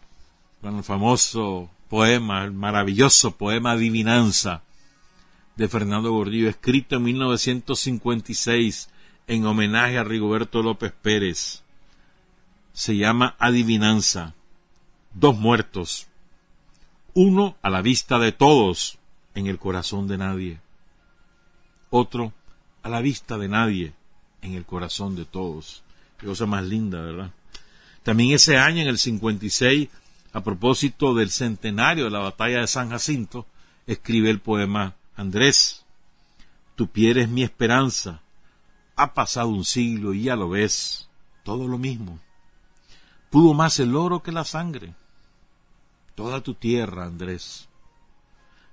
con el famoso poema, el maravilloso poema Adivinanza de Fernando Gordillo, escrito en 1956 en homenaje a Rigoberto López Pérez. Se llama Adivinanza. Dos muertos. Uno a la vista de todos, en el corazón de nadie. Otro a la vista de nadie, en el corazón de todos. Qué cosa más linda, ¿verdad? También ese año, en el 56, a propósito del centenario de la batalla de San Jacinto, escribe el poema Andrés, tu piel es mi esperanza. Ha pasado un siglo y ya lo ves, todo lo mismo. Pudo más el oro que la sangre. Toda tu tierra, Andrés,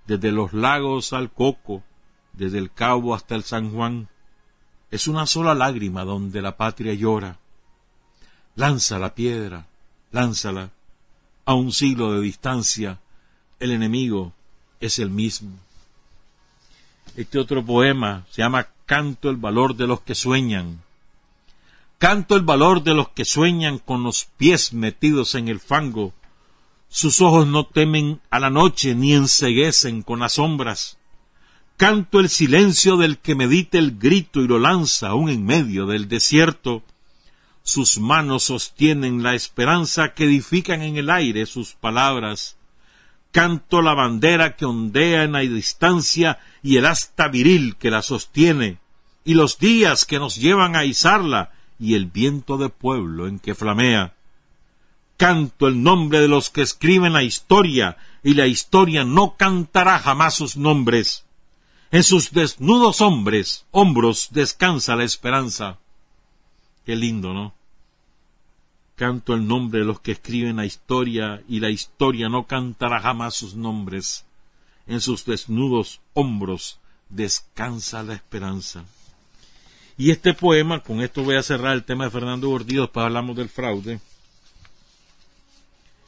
desde los lagos al Coco, desde el Cabo hasta el San Juan, es una sola lágrima donde la patria llora. Lanza la piedra, lánzala. A un siglo de distancia, el enemigo es el mismo. Este otro poema se llama Canto el valor de los que sueñan. Canto el valor de los que sueñan con los pies metidos en el fango, sus ojos no temen a la noche ni enseguecen con las sombras. Canto el silencio del que medita el grito y lo lanza aún en medio del desierto. Sus manos sostienen la esperanza que edifican en el aire sus palabras. Canto la bandera que ondea en la distancia y el asta viril que la sostiene, y los días que nos llevan a izarla y el viento de pueblo en que flamea canto el nombre de los que escriben la historia, y la historia no cantará jamás sus nombres. En sus desnudos hombres, hombros, descansa la esperanza. Qué lindo, ¿no? Canto el nombre de los que escriben la historia, y la historia no cantará jamás sus nombres. En sus desnudos hombros descansa la esperanza. Y este poema, con esto voy a cerrar el tema de Fernando Gordillo, después hablamos del fraude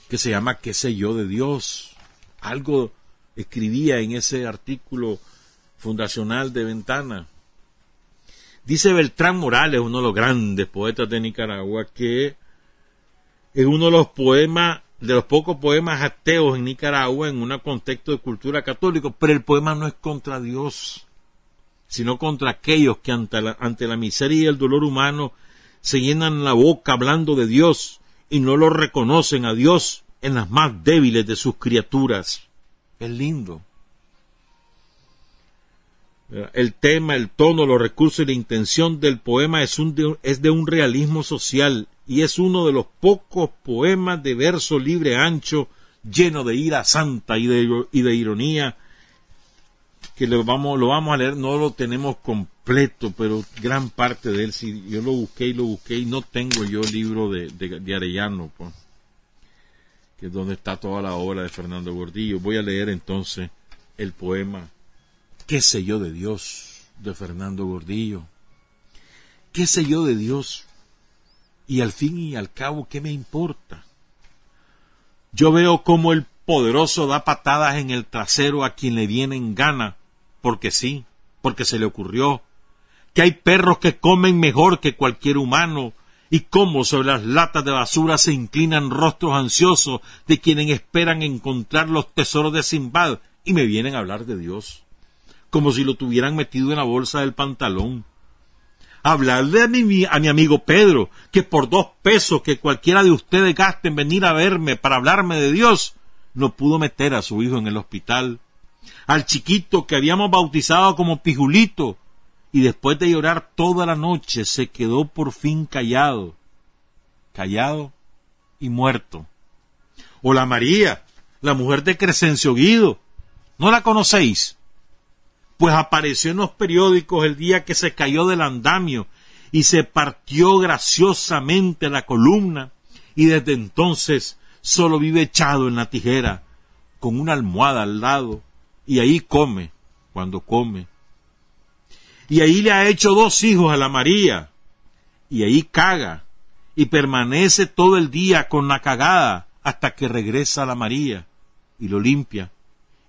que se llama ¿Qué sé yo de Dios? Algo escribía en ese artículo fundacional de Ventana. Dice Beltrán Morales, uno de los grandes poetas de Nicaragua, que es uno de los poemas, de los pocos poemas ateos en Nicaragua en un contexto de cultura católica, pero el poema no es contra Dios, sino contra aquellos que ante la, ante la miseria y el dolor humano se llenan la boca hablando de Dios y no lo reconocen a Dios en las más débiles de sus criaturas. Es lindo. El tema, el tono, los recursos y la intención del poema es, un, es de un realismo social y es uno de los pocos poemas de verso libre ancho, lleno de ira santa y de, y de ironía, que lo vamos, lo vamos a leer, no lo tenemos completo, pero gran parte de él, si yo lo busqué y lo busqué y no tengo yo el libro de, de, Arellano, pues, que es donde está toda la obra de Fernando Gordillo. Voy a leer entonces el poema ¿Qué sé yo de Dios? de Fernando Gordillo. ¿Qué sé yo de Dios? Y al fin y al cabo, ¿qué me importa? Yo veo cómo el poderoso da patadas en el trasero a quien le viene en gana, porque sí, porque se le ocurrió, que hay perros que comen mejor que cualquier humano, y cómo sobre las latas de basura se inclinan rostros ansiosos de quienes esperan encontrar los tesoros de Simbad y me vienen a hablar de Dios, como si lo tuvieran metido en la bolsa del pantalón. Hablarle a mi, a mi amigo Pedro, que por dos pesos que cualquiera de ustedes gaste en venir a verme para hablarme de Dios, no pudo meter a su hijo en el hospital, al chiquito que habíamos bautizado como Pijulito, y después de llorar toda la noche se quedó por fin callado, callado y muerto. O la María, la mujer de Crescencio Guido, ¿no la conocéis? Pues apareció en los periódicos el día que se cayó del andamio y se partió graciosamente la columna y desde entonces solo vive echado en la tijera, con una almohada al lado, y ahí come, cuando come. Y ahí le ha hecho dos hijos a la María, y ahí caga, y permanece todo el día con la cagada hasta que regresa la María, y lo limpia,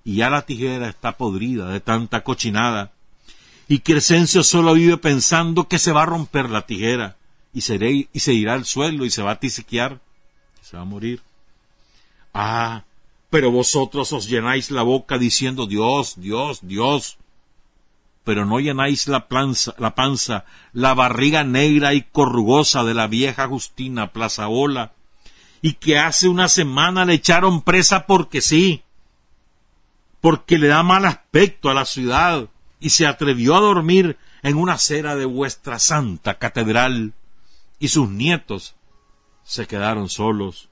y ya la tijera está podrida de tanta cochinada. Y Crescencio solo vive pensando que se va a romper la tijera y se, irá al suelo y se va a tisiquear, se va a morir. Ah, pero vosotros os llenáis la boca diciendo Dios, Dios, Dios, pero no llenáis la, planza, la panza, la barriga negra y corrugosa de la vieja Justina Plazaola, y que hace una semana le echaron presa porque sí, porque le da mal aspecto a la ciudad y se atrevió a dormir en una acera de vuestra santa catedral y sus nietos se quedaron solos.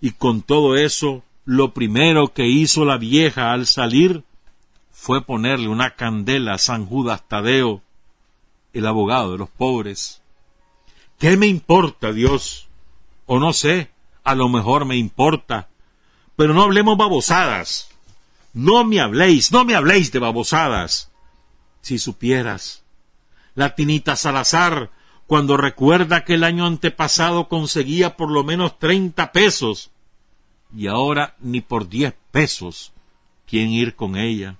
Y con todo eso, lo primero que hizo la vieja al salir fue ponerle una candela a San Judas Tadeo, el abogado de los pobres. ¿Qué me importa, Dios? O no sé, a lo mejor me importa. Pero no hablemos babosadas. No me habléis, no me habléis de babosadas. Si supieras, la tinita Salazar, cuando recuerda que el año antepasado conseguía por lo menos treinta pesos, y ahora ni por diez pesos quieren ir con ella.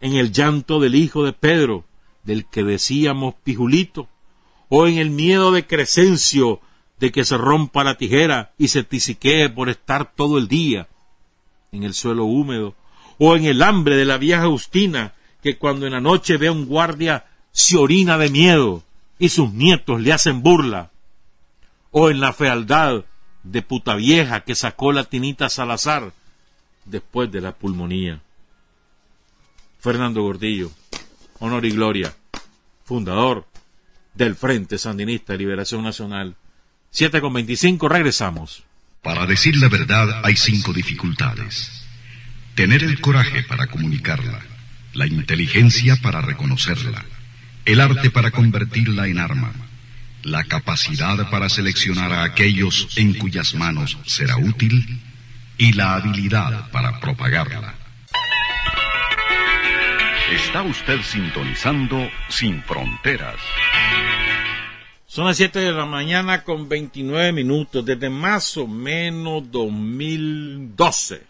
En el llanto del hijo de Pedro, del que decíamos pijulito, o en el miedo de Crescencio de que se rompa la tijera y se tisiquee por estar todo el día en el suelo húmedo, o en el hambre de la vieja Justina, que cuando en la noche ve a un guardia se orina de miedo y sus nietos le hacen burla, o en la fealdad de puta vieja que sacó la tinita Salazar después de la pulmonía. Fernando Gordillo, honor y gloria, fundador del Frente Sandinista de Liberación Nacional. Siete con veinticinco, regresamos. Para decir la verdad hay cinco dificultades. Tener el coraje para comunicarla, la inteligencia para reconocerla, el arte para convertirla en arma, la capacidad para seleccionar a aquellos en cuyas manos será útil y la habilidad para propagarla. Está usted sintonizando Sin Fronteras. Son las 7 de la mañana con 29 minutos, desde más o menos 2012.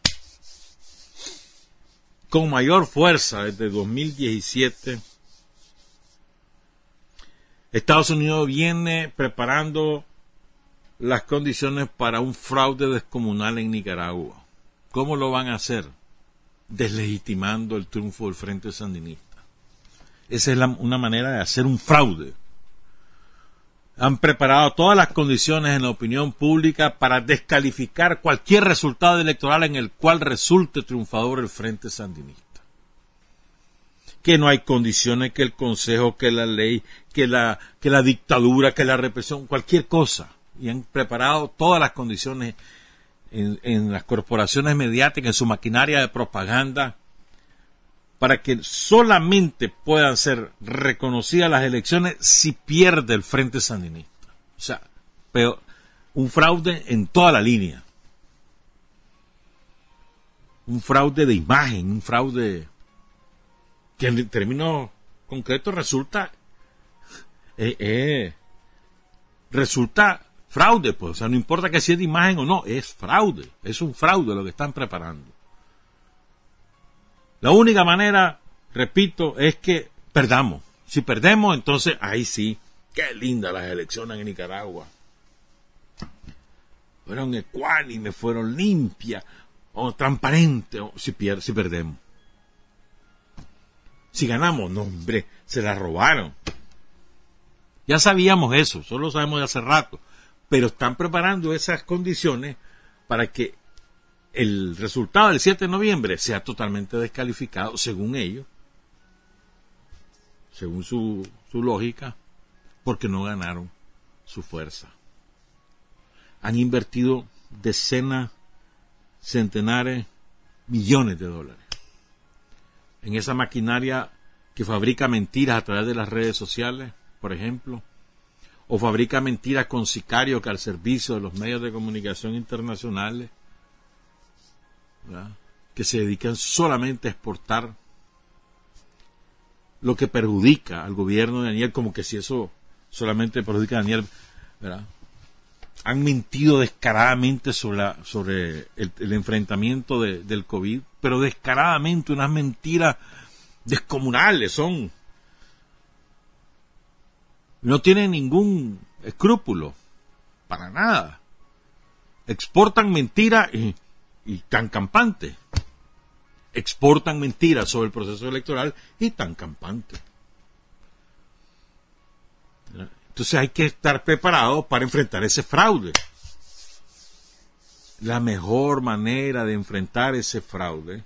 Con mayor fuerza desde 2017, Estados Unidos viene preparando las condiciones para un fraude descomunal en Nicaragua. ¿Cómo lo van a hacer? Deslegitimando el triunfo del Frente Sandinista. Esa es una manera de hacer un fraude han preparado todas las condiciones en la opinión pública para descalificar cualquier resultado electoral en el cual resulte triunfador el Frente Sandinista. Que no hay condiciones, que el Consejo, que la ley, que la, que la dictadura, que la represión, cualquier cosa. Y han preparado todas las condiciones en, en las corporaciones mediáticas, en su maquinaria de propaganda, para que solamente puedan ser reconocidas las elecciones si pierde el Frente Sandinista. O sea, pero un fraude en toda la línea. Un fraude de imagen, un fraude que en términos concretos resulta eh, eh, resulta fraude, pues, o sea, no importa que sea de imagen o no, es fraude, es un fraude lo que están preparando. La única manera, repito, es que perdamos. Si perdemos, entonces ahí sí, qué lindas las elecciones en Nicaragua. Fueron ecuánimes, fueron limpias, o transparentes, si, si perdemos. Si ganamos, no, hombre, se la robaron. Ya sabíamos eso, solo lo sabemos de hace rato, pero están preparando esas condiciones para que el resultado del 7 de noviembre sea totalmente descalificado, según ellos, según su, su lógica, porque no ganaron su fuerza. Han invertido decenas, centenares, millones de dólares en esa maquinaria que fabrica mentiras a través de las redes sociales, por ejemplo, o fabrica mentiras con sicarios que al servicio de los medios de comunicación internacionales, que se dedican solamente a exportar lo que perjudica al gobierno de Daniel, como que si eso solamente perjudica a Daniel, han mentido descaradamente sobre, sobre el, enfrentamiento del COVID, pero descaradamente unas mentiras descomunales son. No tienen ningún escrúpulo, para nada. Exportan mentiras y, y tan campante. Exportan mentiras sobre el proceso electoral y tan campante. Entonces hay que estar preparado para enfrentar ese fraude. La mejor manera de enfrentar ese fraude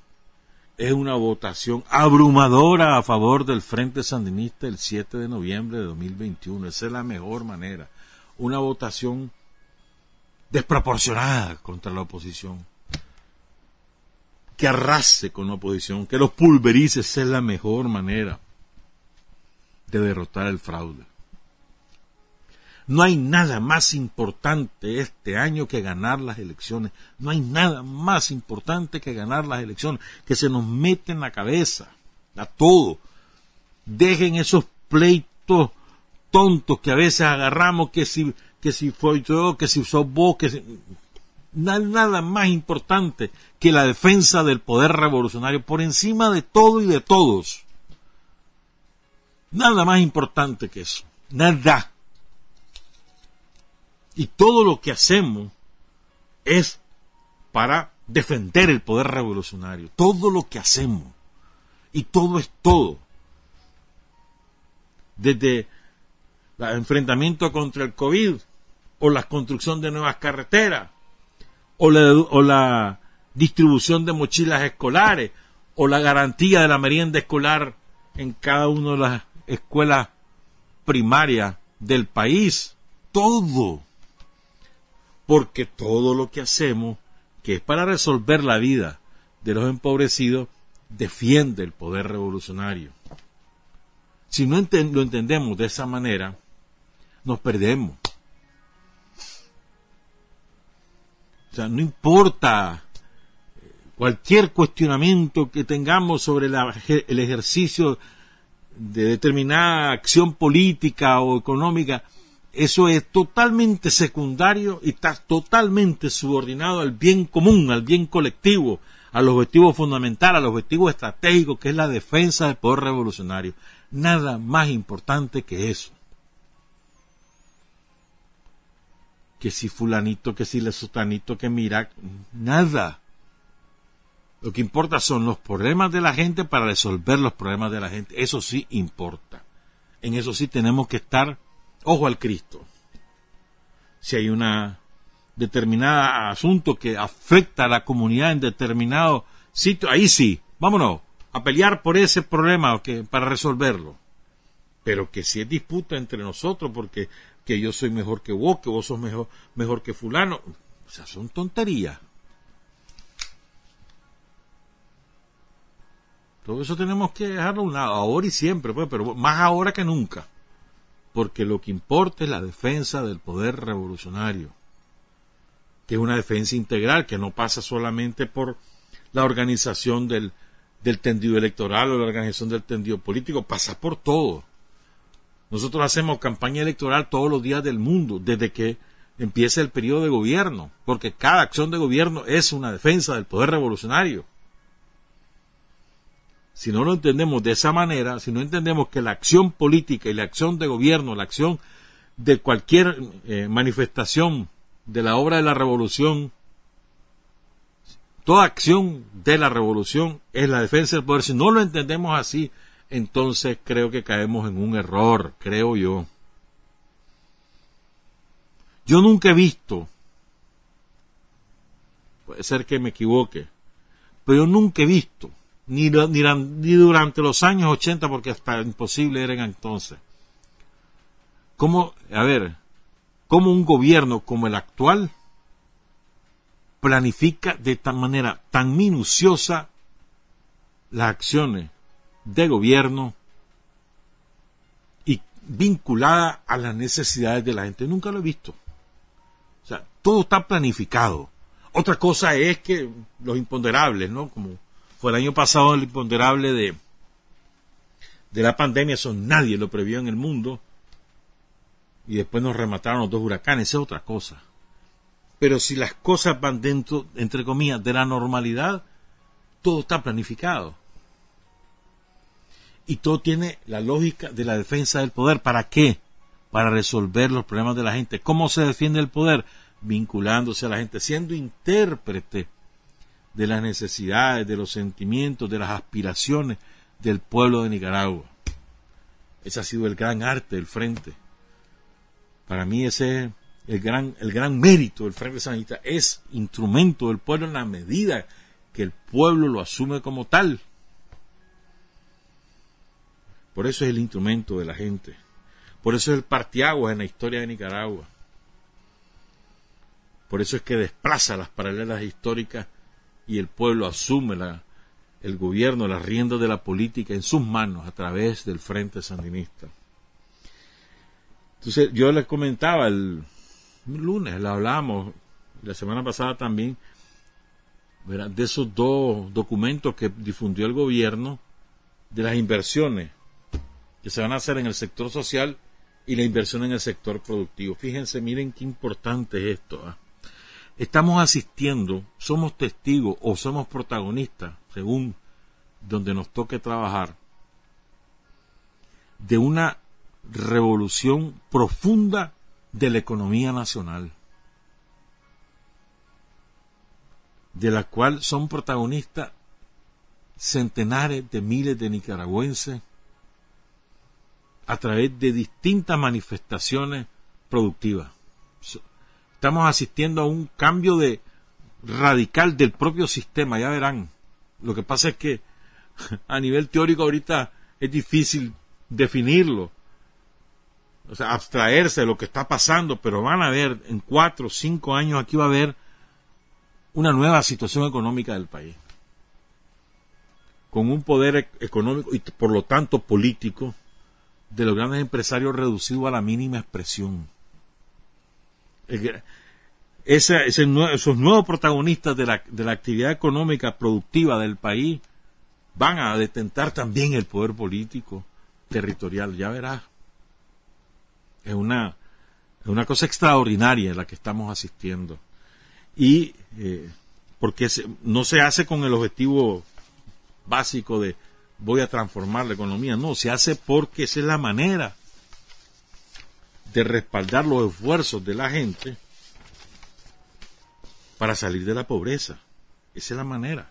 es una votación abrumadora a favor del Frente Sandinista el 7 de noviembre de 2021. Esa es la mejor manera. Una votación desproporcionada contra la oposición. Que arrase con la oposición, que los pulverice. Esa es la mejor manera de derrotar el fraude. No hay nada más importante este año que ganar las elecciones. No hay nada más importante que ganar las elecciones, que se nos mete en la cabeza a todo. Dejen esos pleitos tontos que a veces agarramos, que si, que si fue yo, que si sos vos, que si... Nada más importante que la defensa del poder revolucionario por encima de todo y de todos. Nada más importante que eso. Nada. Y todo lo que hacemos es para defender el poder revolucionario. Todo lo que hacemos. Y todo es todo. Desde el enfrentamiento contra el COVID, o la construcción de nuevas carreteras, o la, o la distribución de mochilas escolares, o la garantía de la merienda escolar en cada una de las escuelas primarias del país. Todo porque todo lo que hacemos, que es para resolver la vida de los empobrecidos, defiende el poder revolucionario. Si no lo entendemos de esa manera, nos perdemos. O sea, no importa eh, cualquier cuestionamiento que tengamos sobre el ejercicio de determinada acción política o económica, eso es totalmente secundario y está totalmente subordinado al bien común, al bien colectivo, al objetivo fundamental, al objetivo estratégico, que es la defensa del poder revolucionario. Nada más importante que eso. Que si fulanito, que si le sotanito, que mira, nada. Lo que importa son los problemas de la gente para resolver los problemas de la gente. Eso sí importa. En eso sí tenemos que estar ojo al Cristo. Si hay una determinada asunto que afecta a la comunidad en determinado sitio, ahí sí, vámonos a pelear por ese problema para resolverlo. Pero que si es disputa entre nosotros porque que yo soy mejor que vos, que vos sos mejor, mejor que fulano, o sea, son tonterías. Todo eso tenemos que dejarlo a un lado, ahora y siempre, pues, pero más ahora que nunca porque lo que importa es la defensa del poder revolucionario, que es una defensa integral, que no pasa solamente por la organización del, del tendido electoral o la organización del tendido político, pasa por todo. Nosotros hacemos campaña electoral todos los días del mundo, desde que empieza el periodo de gobierno, porque cada acción de gobierno es una defensa del poder revolucionario. Si no lo entendemos de esa manera, si no entendemos que la acción política y la acción de gobierno, la acción de cualquier eh, manifestación de la obra de la revolución, toda acción de la revolución es la defensa del poder. Si no lo entendemos así, entonces creo que caemos en un error, creo yo. Yo nunca he visto, puede ser que me equivoque, pero yo nunca he visto ni, ni, durante los años 80, porque hasta imposible era entonces. ¿Cómo, a ver, cómo un gobierno como el actual planifica de tal manera tan minuciosa las acciones de gobierno y vinculada a las necesidades de la gente? Nunca lo he visto. O sea, todo está planificado. Otra cosa es que los imponderables, ¿no? Como el año pasado el imponderable de, de la pandemia, eso nadie lo previó en el mundo. Y después nos remataron los dos huracanes, esa es otra cosa. Pero si las cosas van dentro, entre comillas, de la normalidad, todo está planificado. Y todo tiene la lógica de la defensa del poder. ¿Para qué? Para resolver los problemas de la gente. ¿Cómo se defiende el poder? Vinculándose a la gente, siendo intérprete de las necesidades, de los sentimientos, de las aspiraciones del pueblo de Nicaragua. Ese ha sido el gran arte del frente. Para mí ese es el gran, el gran mérito del Frente Sanista. Es instrumento del pueblo en la medida que el pueblo lo asume como tal. Por eso es el instrumento de la gente. Por eso es el partiaguas en la historia de Nicaragua. Por eso es que desplaza las paralelas históricas y el pueblo asume la, el gobierno, las riendas de la política en sus manos a través del Frente Sandinista. Entonces, yo les comentaba el lunes, le hablamos, la semana pasada también, de esos dos documentos que difundió el gobierno de las inversiones que se van a hacer en el sector social y la inversión en el sector productivo. Fíjense, miren qué importante es esto. ¿ah? estamos asistiendo, somos testigos o somos protagonistas, según donde nos toque trabajar, de una revolución profunda de la economía nacional, de la cual son protagonistas centenares de miles de nicaragüenses a través de distintas manifestaciones productivas. Estamos asistiendo a un cambio de radical del propio sistema, ya verán. Lo que pasa es que a nivel teórico ahorita es difícil definirlo, o sea, abstraerse de lo que está pasando, pero van a ver, en cuatro o cinco años aquí va a haber una nueva situación económica del país, con un poder e-, económico y por lo tanto político de los grandes empresarios reducido a la mínima expresión esos nuevos protagonistas de la, de la actividad económica productiva del país van a detentar también el poder político territorial, ya verás. Es una, es una cosa extraordinaria la que estamos asistiendo. Y eh, porque no se hace con el objetivo básico de voy a transformar la economía, no, se hace porque esa es la manera de respaldar los esfuerzos de la gente para salir de la pobreza. Esa es la manera.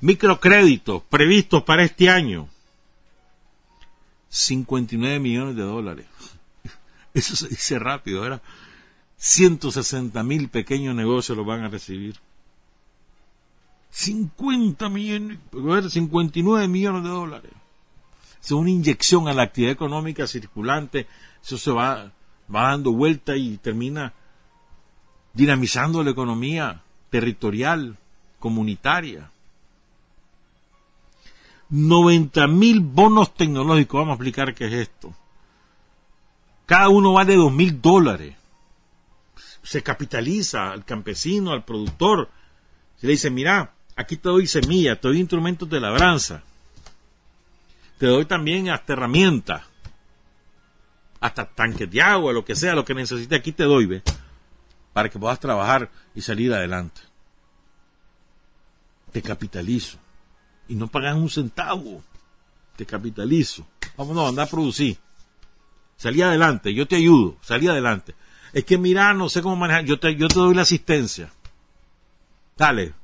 Microcréditos previstos para este año. 59 millones de dólares. Eso se dice rápido, ¿verdad? 160 mil pequeños negocios lo van a recibir. 50 millones, 59 millones de dólares. Es una inyección a la actividad económica circulante. Eso se va va dando vuelta y termina dinamizando la economía territorial, comunitaria. 90 mil bonos tecnológicos, vamos a explicar qué es esto. Cada uno vale dos mil dólares. Se capitaliza al campesino, al productor. Se le dice, mira, aquí te doy semilla, te doy instrumentos de labranza. Te doy también hasta herramientas hasta tanques de agua, lo que sea, lo que necesite, aquí te doy, ve, para que puedas trabajar y salir adelante. Te capitalizo. Y no pagas un centavo. Te capitalizo. Vámonos, anda a producir. Salí adelante, yo te ayudo, salí adelante. Es que mira, no sé cómo manejar, yo te, yo te doy la asistencia. Dale,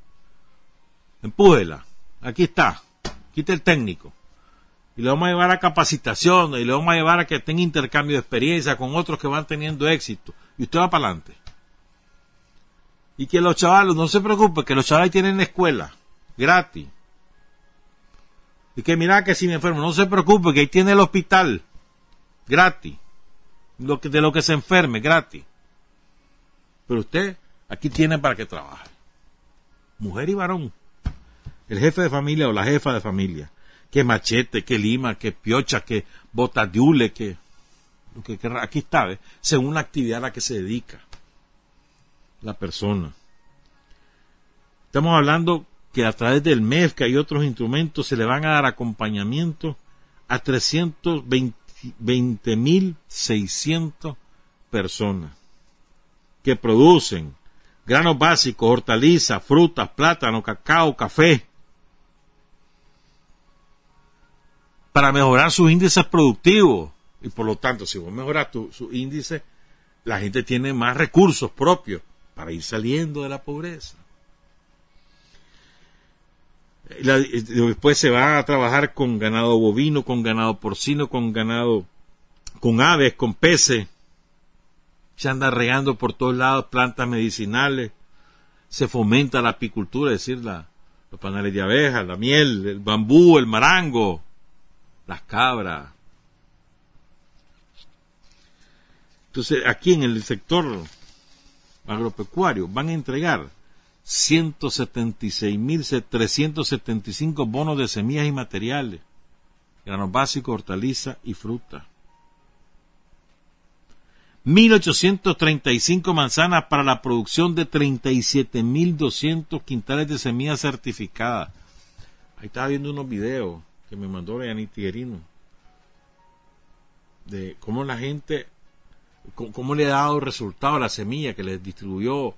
empújela, aquí está, quita el técnico y le vamos a llevar a capacitación y le vamos a llevar a que tenga intercambio de experiencia con otros que van teniendo éxito y usted va para adelante. Y que los chavalos, no se preocupe, que los chavales tienen escuela, gratis. Y que mira que si me enfermo, no se preocupe, que ahí tiene el hospital, gratis. De lo que se enferme, gratis. Pero usted aquí tiene para que trabaje. Mujer y varón. El jefe de familia o la jefa de familia. Que machete, que lima, que piocha, que botadiule, que, que, que aquí está, según la actividad a la que se dedica la persona. Estamos hablando que a través del MEFCA y otros instrumentos se le van a dar acompañamiento a 320.600 personas que producen granos básicos, hortalizas, frutas, plátano, cacao, café, para mejorar sus índices productivos. Y por lo tanto, si vos mejoras tu, su índice, la gente tiene más recursos propios para ir saliendo de la pobreza. después se va a trabajar con ganado bovino, con ganado porcino, con ganado, con aves, con peces. Se anda regando por todos lados plantas medicinales. Se fomenta la apicultura, es decir, la, los panales de abejas, la miel, el bambú, el marango, las cabras. Entonces, aquí en el sector agropecuario van a entregar 176.375 bonos de semillas y materiales, granos básicos, hortalizas y fruta. 1.835 manzanas para la producción de 37.200 quintales de semillas certificadas. Ahí estaba viendo unos videos me mandó Leani Tiguerino de cómo la gente, cómo, le ha dado resultado a la semilla que les distribuyó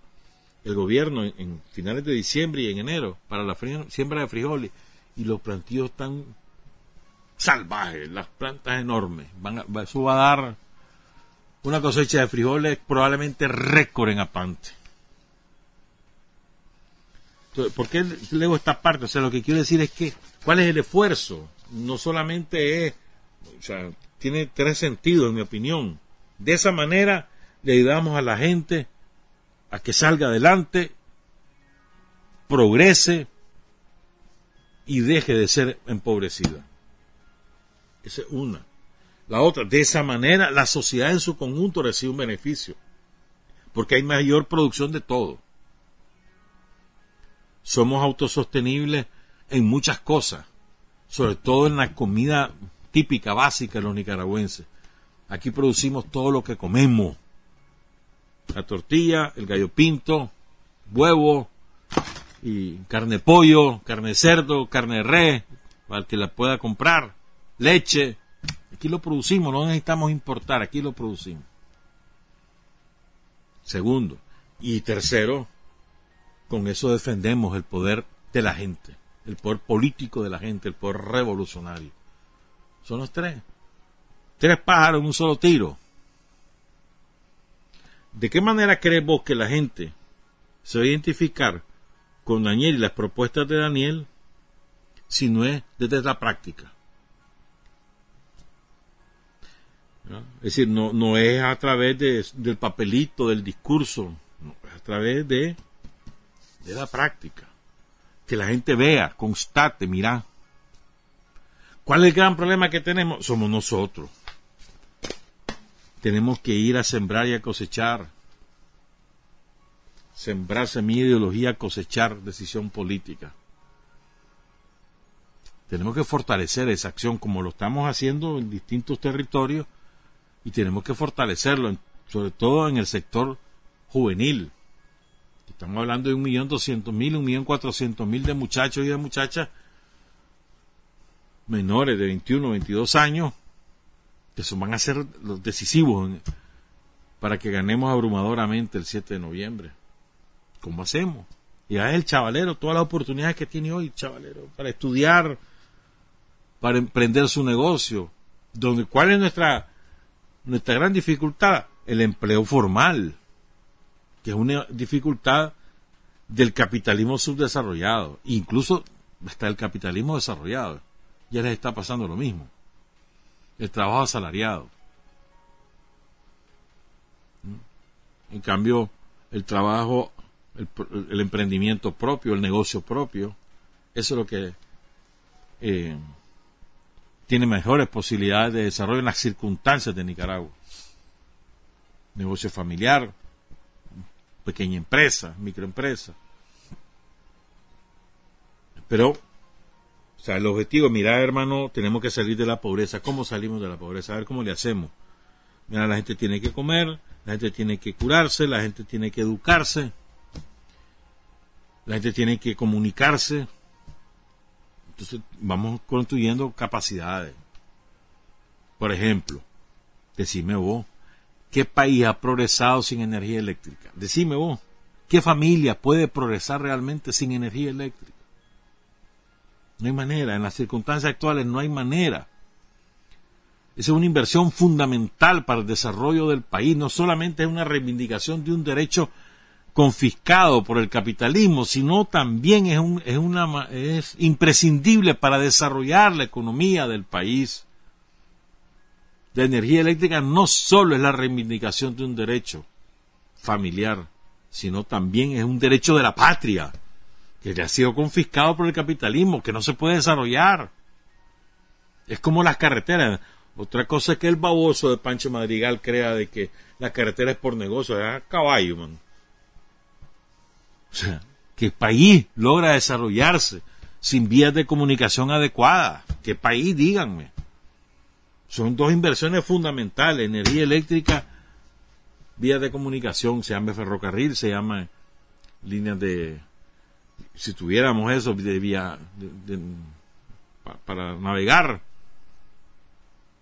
el gobierno en, finales de diciembre y en enero para la siembra de frijoles y los plantíos están salvajes, las plantas enormes. Van eso va a dar una cosecha de frijoles probablemente récord en Apante. ¿Por qué leo esta parte? O sea, lo que quiero decir es que, ¿cuál es el esfuerzo? No solamente es, o sea, tiene tres sentidos, en mi opinión. De esa manera le ayudamos a la gente a que salga adelante, progrese y deje de ser empobrecida. Esa es una. La otra, de esa manera la sociedad en su conjunto recibe un beneficio, porque hay mayor producción de todo somos autosostenibles en muchas cosas, sobre todo en la comida típica, básica de los nicaragüenses. Aquí producimos todo lo que comemos. La tortilla, el gallo pinto, huevo, y carne pollo, carne cerdo, carne de res, para el que la pueda comprar, leche. Aquí lo producimos, no necesitamos importar, aquí lo producimos. Segundo. Y tercero, con eso defendemos el poder de la gente, el poder político de la gente, el poder revolucionario. Son los tres. Tres pájaros en un solo tiro. ¿De qué manera crees vos que la gente se va a identificar con Daniel y las propuestas de Daniel si no es desde la práctica? Es decir, no, no es a través del papelito, del discurso, es a través de de la práctica. Que la gente vea, constate, mira. ¿Cuál es el gran problema que tenemos? Somos nosotros. Tenemos que ir a sembrar y a cosechar. Sembrar semilla ideología, cosechar decisión política. Tenemos que fortalecer esa acción como lo estamos haciendo en distintos territorios y tenemos que fortalecerlo, sobre todo en el sector juvenil. Estamos hablando de un millón doscientos mil, un millón cuatrocientos mil de muchachos y de muchachas menores de 21, 22 años, que son, van a ser los decisivos para que ganemos abrumadoramente el 7 de noviembre. ¿Cómo hacemos? Y a el chavalero, todas las oportunidades que tiene hoy, chavalero, para estudiar, para emprender su negocio. Donde, ¿Cuál es nuestra, nuestra gran dificultad? El empleo formal que es una dificultad del capitalismo subdesarrollado, incluso hasta el capitalismo desarrollado. Ya les está pasando lo mismo. El trabajo asalariado. ¿Mm? En cambio, el trabajo, el, emprendimiento propio, el negocio propio, eso es lo que eh, tiene mejores posibilidades de desarrollo en las circunstancias de Nicaragua. Negocio familiar, pequeña empresa, microempresa. Pero, o sea, el objetivo, mira hermano, tenemos que salir de la pobreza. ¿Cómo salimos de la pobreza? A ver cómo le hacemos. Mira, la gente tiene que comer, la gente tiene que curarse, la gente tiene que educarse, la gente tiene que comunicarse. Entonces, vamos construyendo capacidades. Por ejemplo, decime vos, ¿Qué país ha progresado sin energía eléctrica? Decime vos, ¿qué familia puede progresar realmente sin energía eléctrica? No hay manera, en las circunstancias actuales no hay manera. Esa es una inversión fundamental para el desarrollo del país, no solamente es una reivindicación de un derecho confiscado por el capitalismo, sino también es, un, es, una, es imprescindible para desarrollar la economía del país. La energía eléctrica no solo es la reivindicación de un derecho familiar, sino también es un derecho de la patria, que le ha sido confiscado por el capitalismo, que no se puede desarrollar. Es como las carreteras. Otra cosa es que el baboso de Pancho Madrigal crea de que la carretera es por negocio, es caballo, man. O sea, ¿qué país logra desarrollarse sin vías de comunicación adecuadas? ¿Qué país, díganme? Son dos inversiones fundamentales, energía eléctrica, vías de comunicación, se llama ferrocarril, se llama líneas de, si tuviéramos eso de vía, para navegar,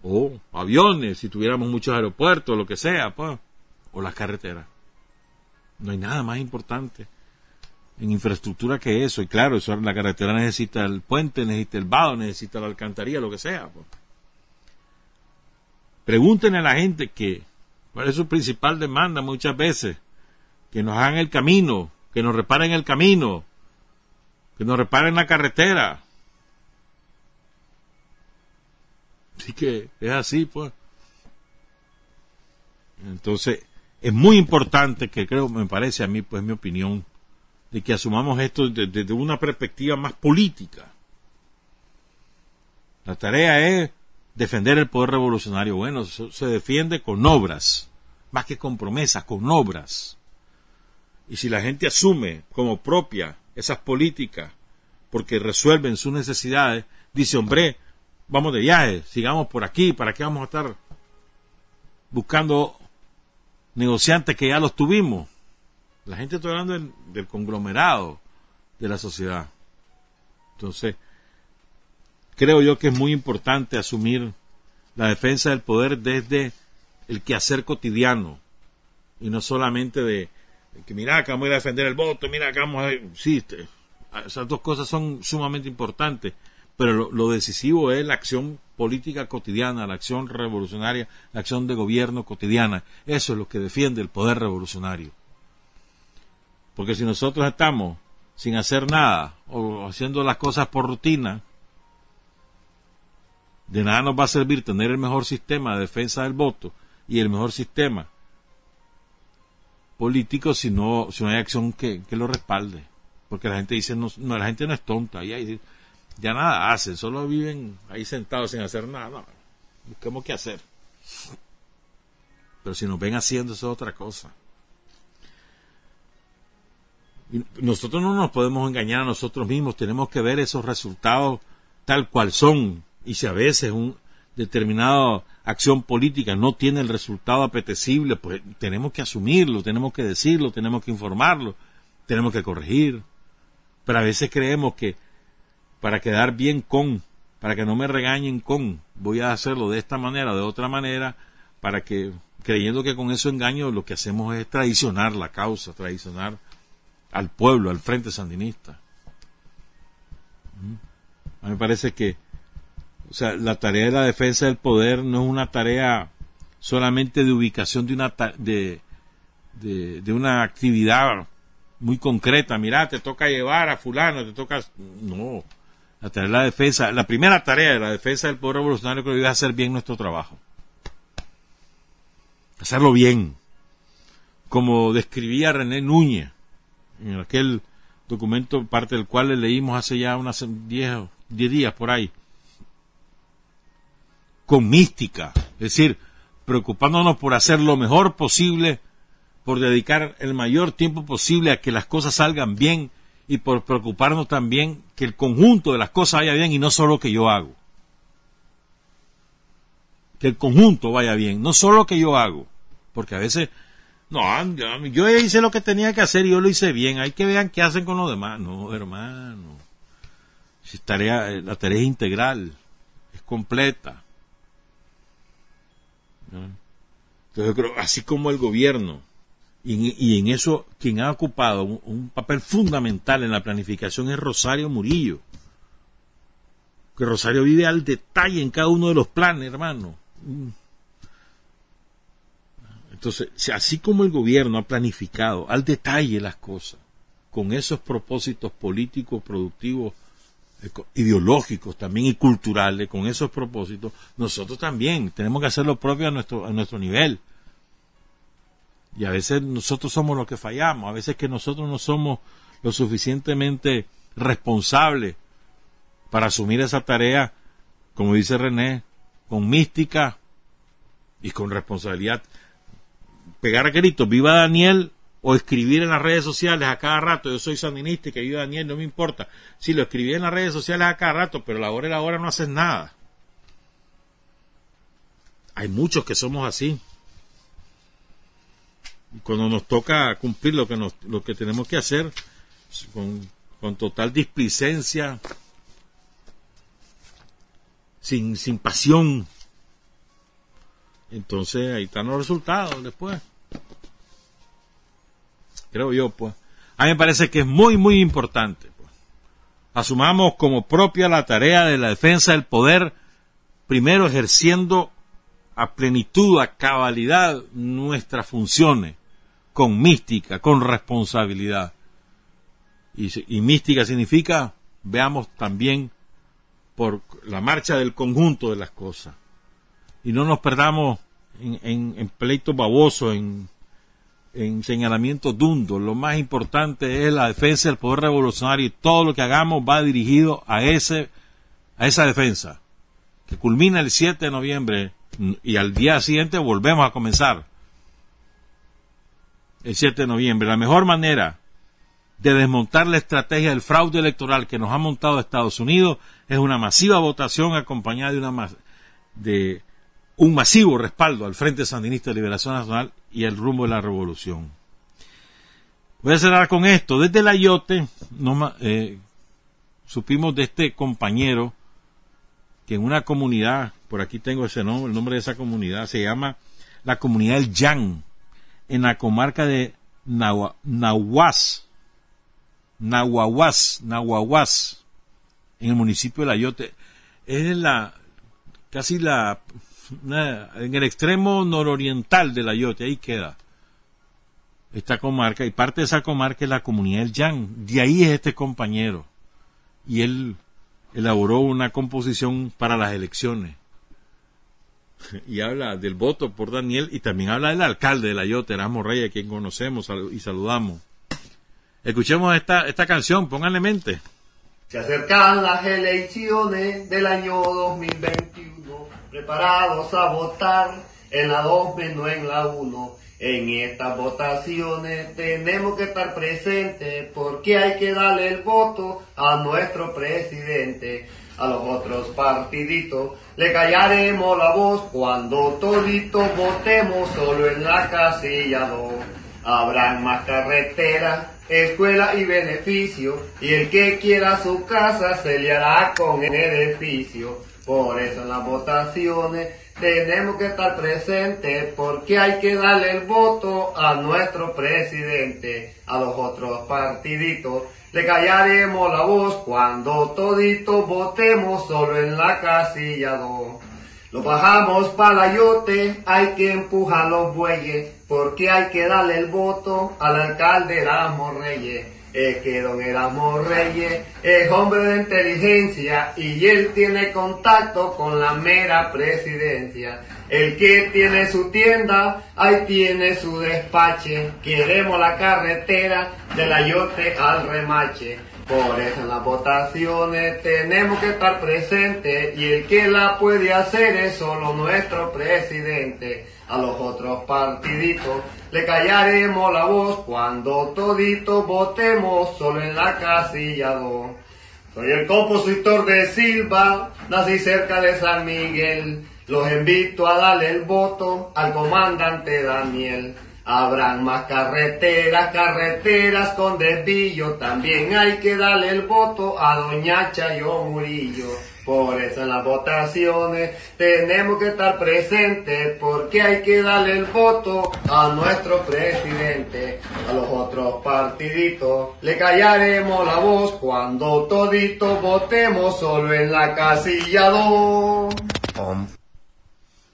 o aviones, si tuviéramos muchos aeropuertos, lo que sea, pues, o las carreteras. No hay nada más importante en infraestructura que eso. Y claro, eso, la carretera necesita el puente, necesita el vado, necesita la alcantarilla, lo que sea. Pues. Pregúntenle a la gente que, cuál es su principal demanda muchas veces, que nos hagan el camino, que nos reparen el camino, que nos reparen la carretera. Así que es así, pues. Entonces, es muy importante que creo, me parece a mí, pues mi opinión, de que asumamos esto desde, una perspectiva más política. La tarea es defender el poder revolucionario. Bueno, se defiende con obras, más que con promesas, con obras. Y si la gente asume como propia esas políticas porque resuelven sus necesidades, dice, hombre, vamos de viaje, sigamos por aquí, ¿para qué vamos a estar buscando negociantes que ya los tuvimos? La gente está hablando del, conglomerado de la sociedad. Entonces, creo yo que es muy importante asumir la defensa del poder desde el quehacer cotidiano y no solamente de que mira que vamos a ir a defender el voto, mira que vamos a... Sí, este, esas dos cosas son sumamente importantes, pero lo, decisivo es la acción política cotidiana, la acción revolucionaria, la acción de gobierno cotidiana. Eso es lo que defiende el poder revolucionario. Porque si nosotros estamos sin hacer nada o haciendo las cosas por rutina, de nada nos va a servir tener el mejor sistema de defensa del voto y el mejor sistema político si no, si no hay acción que, lo respalde. Porque la gente dice, no, la gente no es tonta, y ya nada hacen, solo viven ahí sentados sin hacer nada. No, busquemos qué hacer. Pero si nos ven haciendo, eso es otra cosa nosotros no nos podemos engañar a nosotros mismos, tenemos que ver esos resultados tal cual son. Y si a veces un determinada acción política no tiene el resultado apetecible, pues tenemos que asumirlo, tenemos que decirlo, tenemos que informarlo, tenemos que corregir. Pero a veces creemos que para quedar bien con, para que no me regañen con, voy a hacerlo de esta manera, de otra manera, para que, creyendo que con eso engaño, lo que hacemos es traicionar la causa, traicionar al pueblo, al frente sandinista. A mí me parece que o sea, la tarea de la defensa del poder no es una tarea solamente de ubicación de una, de, de, una actividad muy concreta. Mira, te toca llevar a fulano, te toca... No, la tarea de la defensa, la primera tarea de la defensa del poder revolucionario que es hacer bien nuestro trabajo. Hacerlo bien. Como describía René Núñez en aquel documento, parte del cual le leímos hace ya unas 10 días por ahí, con mística, es decir, preocupándonos por hacer lo mejor posible, por dedicar el mayor tiempo posible a que las cosas salgan bien y por preocuparnos también que el conjunto de las cosas vaya bien y no solo que yo hago. Que el conjunto vaya bien, no solo que yo hago, porque a veces no, yo hice lo que tenía que hacer y yo lo hice bien. Hay que vean qué hacen con los demás. No, hermano. Si eh, la tarea es integral, es completa. Entonces yo creo, así como el gobierno, y en, eso quien ha ocupado un, papel fundamental en la planificación es Rosario Murillo. Que Rosario vive al detalle en cada uno de los planes, hermano. Entonces, así como el gobierno ha planificado al detalle las cosas, con esos propósitos políticos, productivos, ideológicos también y culturales, con esos propósitos, nosotros también tenemos que hacer lo propio a nuestro, a nuestro nivel. Y a veces nosotros somos los que fallamos, a veces que nosotros no somos lo suficientemente responsables para asumir esa tarea, como dice René, con mística y con responsabilidad. Pegar a gritos, viva Daniel, o escribir en las redes sociales a cada rato, yo soy sandinista y que viva Daniel, no me importa. Sí, lo escribí en las redes sociales a cada rato, pero la hora y la hora no haces nada. Hay muchos que somos así cuando nos toca cumplir lo que, nos, lo que tenemos que hacer, con, con total displicencia, sin, sin pasión, entonces ahí están los resultados después. Creo yo, pues. A mí me parece que es muy, muy importante. Pues. Asumamos como propia la tarea de la defensa del poder, primero ejerciendo a plenitud, a cabalidad nuestras funciones con mística, con responsabilidad. Y, mística significa, veamos también por la marcha del conjunto de las cosas. Y no nos perdamos en, pleitos babosos, en, en señalamientos dundos. Lo más importante es la defensa del poder revolucionario y todo lo que hagamos va dirigido a, ese, a esa defensa, que culmina el 7 de noviembre y al día siguiente volvemos a comenzar el 7 de noviembre. La mejor manera de desmontar la estrategia del fraude electoral que nos ha montado Estados Unidos es una masiva votación acompañada de, una de un masivo respaldo al Frente Sandinista de Liberación Nacional y el rumbo de la revolución. Voy a cerrar con esto. Desde el Ayote eh, supimos de este compañero que en una comunidad, por aquí tengo ese nombre, el nombre de esa comunidad, se llama la comunidad del Yang, en la comarca de Nahuas, Nahuahuas, Nahuahuas, en el municipio de Layote. Es la, casi la, en el extremo nororiental de Layote, ahí queda esta comarca, y parte de esa comarca es la comunidad del Yang. De ahí es este compañero. Y él elaboró una composición para las elecciones y habla del voto por Daniel y también habla del alcalde de la Yote, Erasmo Reyes, a quien conocemos y saludamos. Escuchemos esta, esta canción, pónganle mente. Se acercan las elecciones del año 2021, preparados a votar en la 2 menos en la 1. En estas votaciones tenemos que estar presentes porque hay que darle el voto a nuestro presidente a los otros partiditos. Le callaremos la voz cuando toditos votemos solo en la casilla 2. Habrán más carreteras, escuela y beneficio, y el que quiera su casa se le hará con el edificio. Por eso en las votaciones tenemos que estar presentes porque hay que darle el voto a nuestro presidente, a los otros partiditos le callaremos la voz cuando toditos votemos solo en la casilla 2. Lo bajamos para yote, hay que empujar los bueyes, porque hay que darle el voto al alcalde Erasmo Reyes. Es que don Erasmo Reyes es hombre de inteligencia y él tiene contacto con la mera presidencia. El que tiene su tienda, ahí tiene su despache. Queremos la carretera de la yote al remache. Por eso en las votaciones tenemos que estar presentes y el que la puede hacer es solo nuestro presidente. A los otros partiditos le callaremos la voz cuando toditos votemos solo en la casilla 2. Soy el compositor de Silva, nací cerca de San Miguel. Los invito a darle el voto al comandante Daniel. Habrán más carreteras, carreteras con desvío. También hay que darle el voto a Doña Chayo Murillo. Por eso en las votaciones tenemos que estar presentes porque hay que darle el voto a nuestro presidente. A los otros partiditos le callaremos la voz cuando toditos votemos solo en la casilla 2.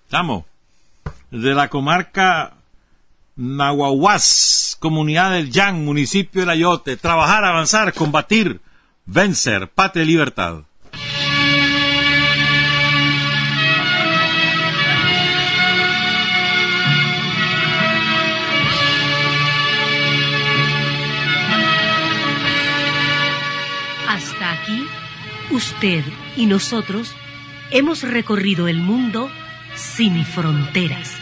Estamos. De la comarca Nahuahuas, comunidad del Yan, municipio de Layote. Trabajar, avanzar, combatir, vencer, patria y libertad. Hasta aquí, usted y nosotros hemos recorrido el mundo sin fronteras.